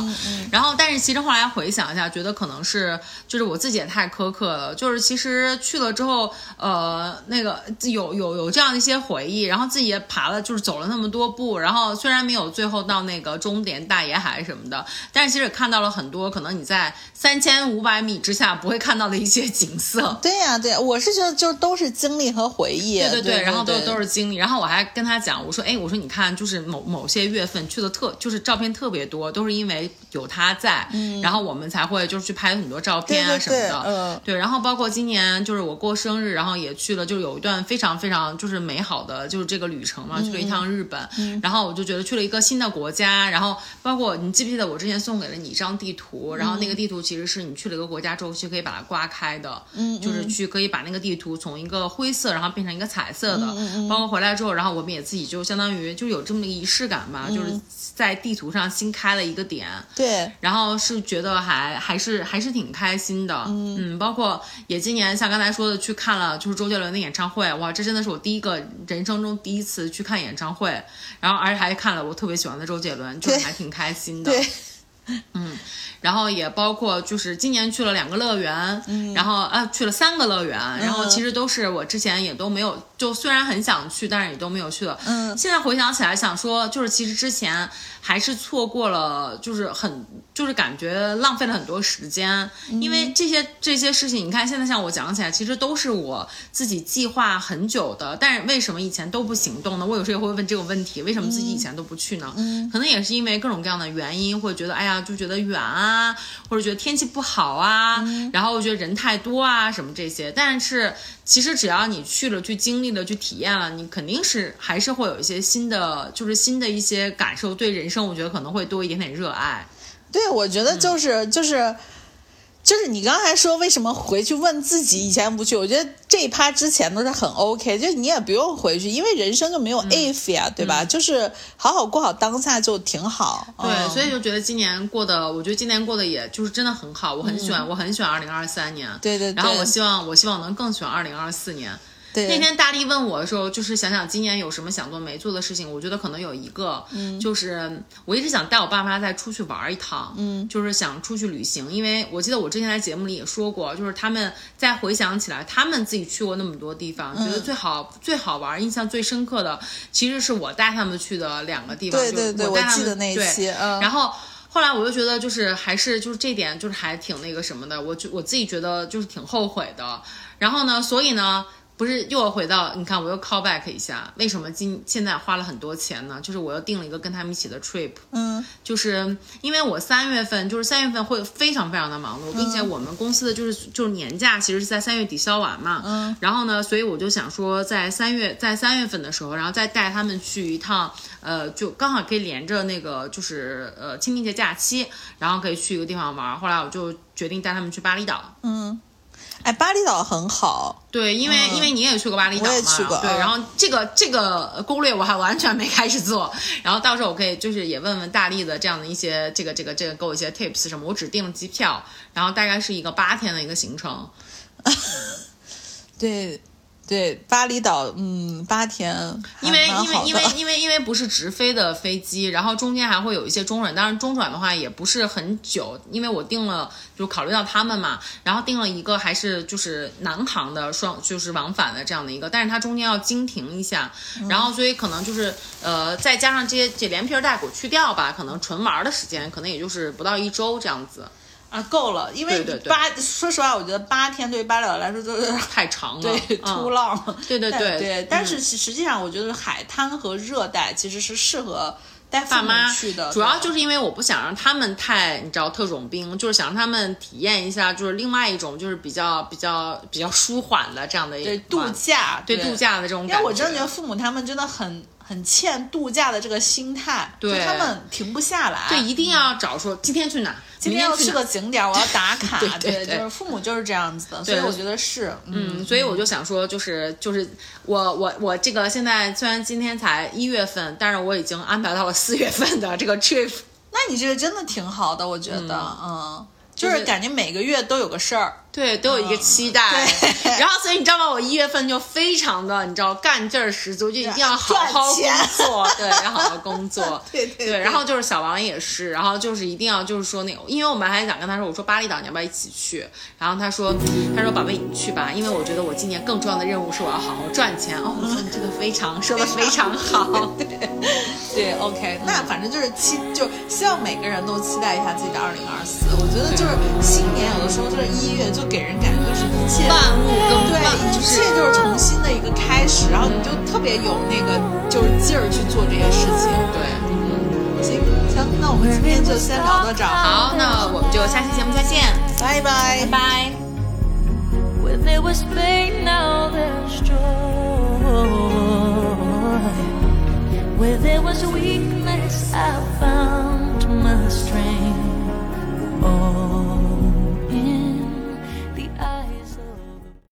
然后，但是其实后来回想一下，觉得可能是就是我自己也太苛刻了，就是其实去了之后，呃，那个有有有这样一些回忆，然后自己也爬了，就是走了那么多步，然后虽然没有最后到那个终点大野海什么的，但是其实也看到了很多可能你在三千五百米之下不会看到的一些景色。对呀，对呀，我是觉得就都是经历和回忆。对对对，然后都都是经历。然后我还跟他讲，我说，哎，我说你看，就是某某些月份去的特，就是照片特别多，都是因为有他在，然后我们才会就是去拍很多照片啊什么的。嗯，对。然后包括今年就是我过生日，然后也去了，就有一段非常非常就是美好的就是这个旅程嘛，去了一趟日本。然后我就觉得去了一个新的国家，然后包括你记不记得我之前送给了你一张地图，然后那个地图其实是你去了一个国家之后就可以把它刮开的，嗯，就是去可以把那个地图从一个灰色然后变成一个彩色的，包括回来之后，然后我们也自己就相当于就有这么一个仪式感嘛，就是在地图上新开了一个点，对，然后是觉得还还是还是挺开心的，嗯，包括也今年像刚才说的去看了就是周杰伦的演唱会，哇，这真的是我第一个人生中第一次去看演唱会，然后而且还看了我特别喜欢的周杰伦，就是还挺开心的，对，嗯。然后也包括就是今年去了两个乐园，然后啊去了三个乐园，然后其实都是我之前也都没有，就虽然很想去，但是也都没有去的。嗯，现在回想起来，想说就是其实之前还是错过了，就是很就是感觉浪费了很多时间，因为这些这些事情，你看现在像我讲起来，其实都是我自己计划很久的，但是为什么以前都不行动呢？我有时候也会问这个问题，为什么自己以前都不去呢？嗯，可能也是因为各种各样的原因，会觉得哎呀就觉得远啊。啊，或者觉得天气不好啊，然后我觉得人太多啊，什么这些。但是其实只要你去了，去经历了，去体验了，你肯定是还是会有一些新的，就是新的一些感受。对人生，我觉得可能会多一点点热爱。对，我觉得就是就是。就是你刚才说为什么回去问自己以前不去？我觉得这一趴之前都是很 OK，就你也不用回去，因为人生就没有 if 呀，对吧？就是好好过好当下就挺好。对，所以就觉得今年过的，我觉得今年过得也就是真的很好，我很喜欢，我很喜欢二零二三年。对对。然后我希望，我希望能更喜欢二零二四年。那天大力问我的时候，就是想想今年有什么想做没做的事情，我觉得可能有一个，嗯，就是我一直想带我爸妈再出去玩一趟，嗯，就是想出去旅行，因为我记得我之前在节目里也说过，就是他们再回想起来，他们自己去过那么多地方，觉得最好最好玩、印象最深刻的，其实是我带他们去的两个地方，对对对，我记得那一期，嗯，然后后来我就觉得就是还是就是这点就是还挺那个什么的，我就我自己觉得就是挺后悔的，然后呢，所以呢。不是又要回到你看，我又 call back 一下，为什么今现在花了很多钱呢？就是我又订了一个跟他们一起的 trip，嗯，就是因为我三月份就是三月份会非常非常的忙碌，并且我们公司的就是就是年假其实是在三月底消完嘛，嗯，然后呢，所以我就想说在三月在三月份的时候，然后再带他们去一趟，呃，就刚好可以连着那个就是呃清明节假期，然后可以去一个地方玩。后来我就决定带他们去巴厘岛，嗯。哎，巴厘岛很好，对，因为因为你也去过巴厘岛嘛，对，然后这个这个攻略我还完全没开始做，*laughs* 然后到时候我可以就是也问问大力的这样的一些这个这个这个给我一些 tips 什么，我只订了机票，然后大概是一个八天的一个行程，*laughs* 对。对巴厘岛，嗯，八天，因为因为因为因为因为不是直飞的飞机，然后中间还会有一些中转，当然中转的话也不是很久，因为我订了，就考虑到他们嘛，然后订了一个还是就是南航的双，就是往返的这样的一个，但是它中间要经停一下，然后所以可能就是呃再加上这些这连皮带骨去掉吧，可能纯玩的时间可能也就是不到一周这样子。啊，够了，因为八，说实话，我觉得八天对于巴厘岛来说都是 *laughs* 太长了，对，突浪，对对对对。但是实际上，我觉得海滩和热带其实是适合带爸妈去的，主要就是因为我不想让他们太，你知道，特种兵，就是想让他们体验一下，就是另外一种，就是比较比较比较舒缓的这样的一对度假，对度假的这种。因为我真的觉得父母他们真的很。很欠度假的这个心态，对就他们停不下来。对，一定要找说今天去哪，今天要去个景点，我要打 *laughs* 卡。对对对就是父母就是这样子的，所以我觉得是，嗯，嗯，所以我就想说，就是就是我我我这个现在虽然今天才一月份，但是我已经安排到了四月份的这个 trip。那你这个真的挺好的，我觉得，嗯，就就是是感觉每个月都有个事儿。对，都有一个期待。对 *laughs* 然后，所以你知道吗？我一月份就非常的，你知道干劲儿十足，就一定要好好工作，对，要好好工作。*laughs* 对对对。然后就是小王也是，然后就是一定要就是说那个，因为我们还想跟他说，我说巴厘岛你要不要一起去？然后他说，他说宝贝你去吧，因为我觉得我今年更重要的任务是我要好好赚钱。哦，我说你这个非常说的非常好。对 *laughs* 对，OK，那反正就是期，就希望每个人都期待一下自己的二零二四。我觉得就是新年有的时候就是一月，就给人感觉是一切万物都对，一切就是重新的一个开始，然后你就特别有那个就是劲儿去做这些事情。对，嗯，行，行，那我们今天就先聊到这。好，那我们就下期节目再见，拜拜，拜拜。Where there was weakness, I found my strength.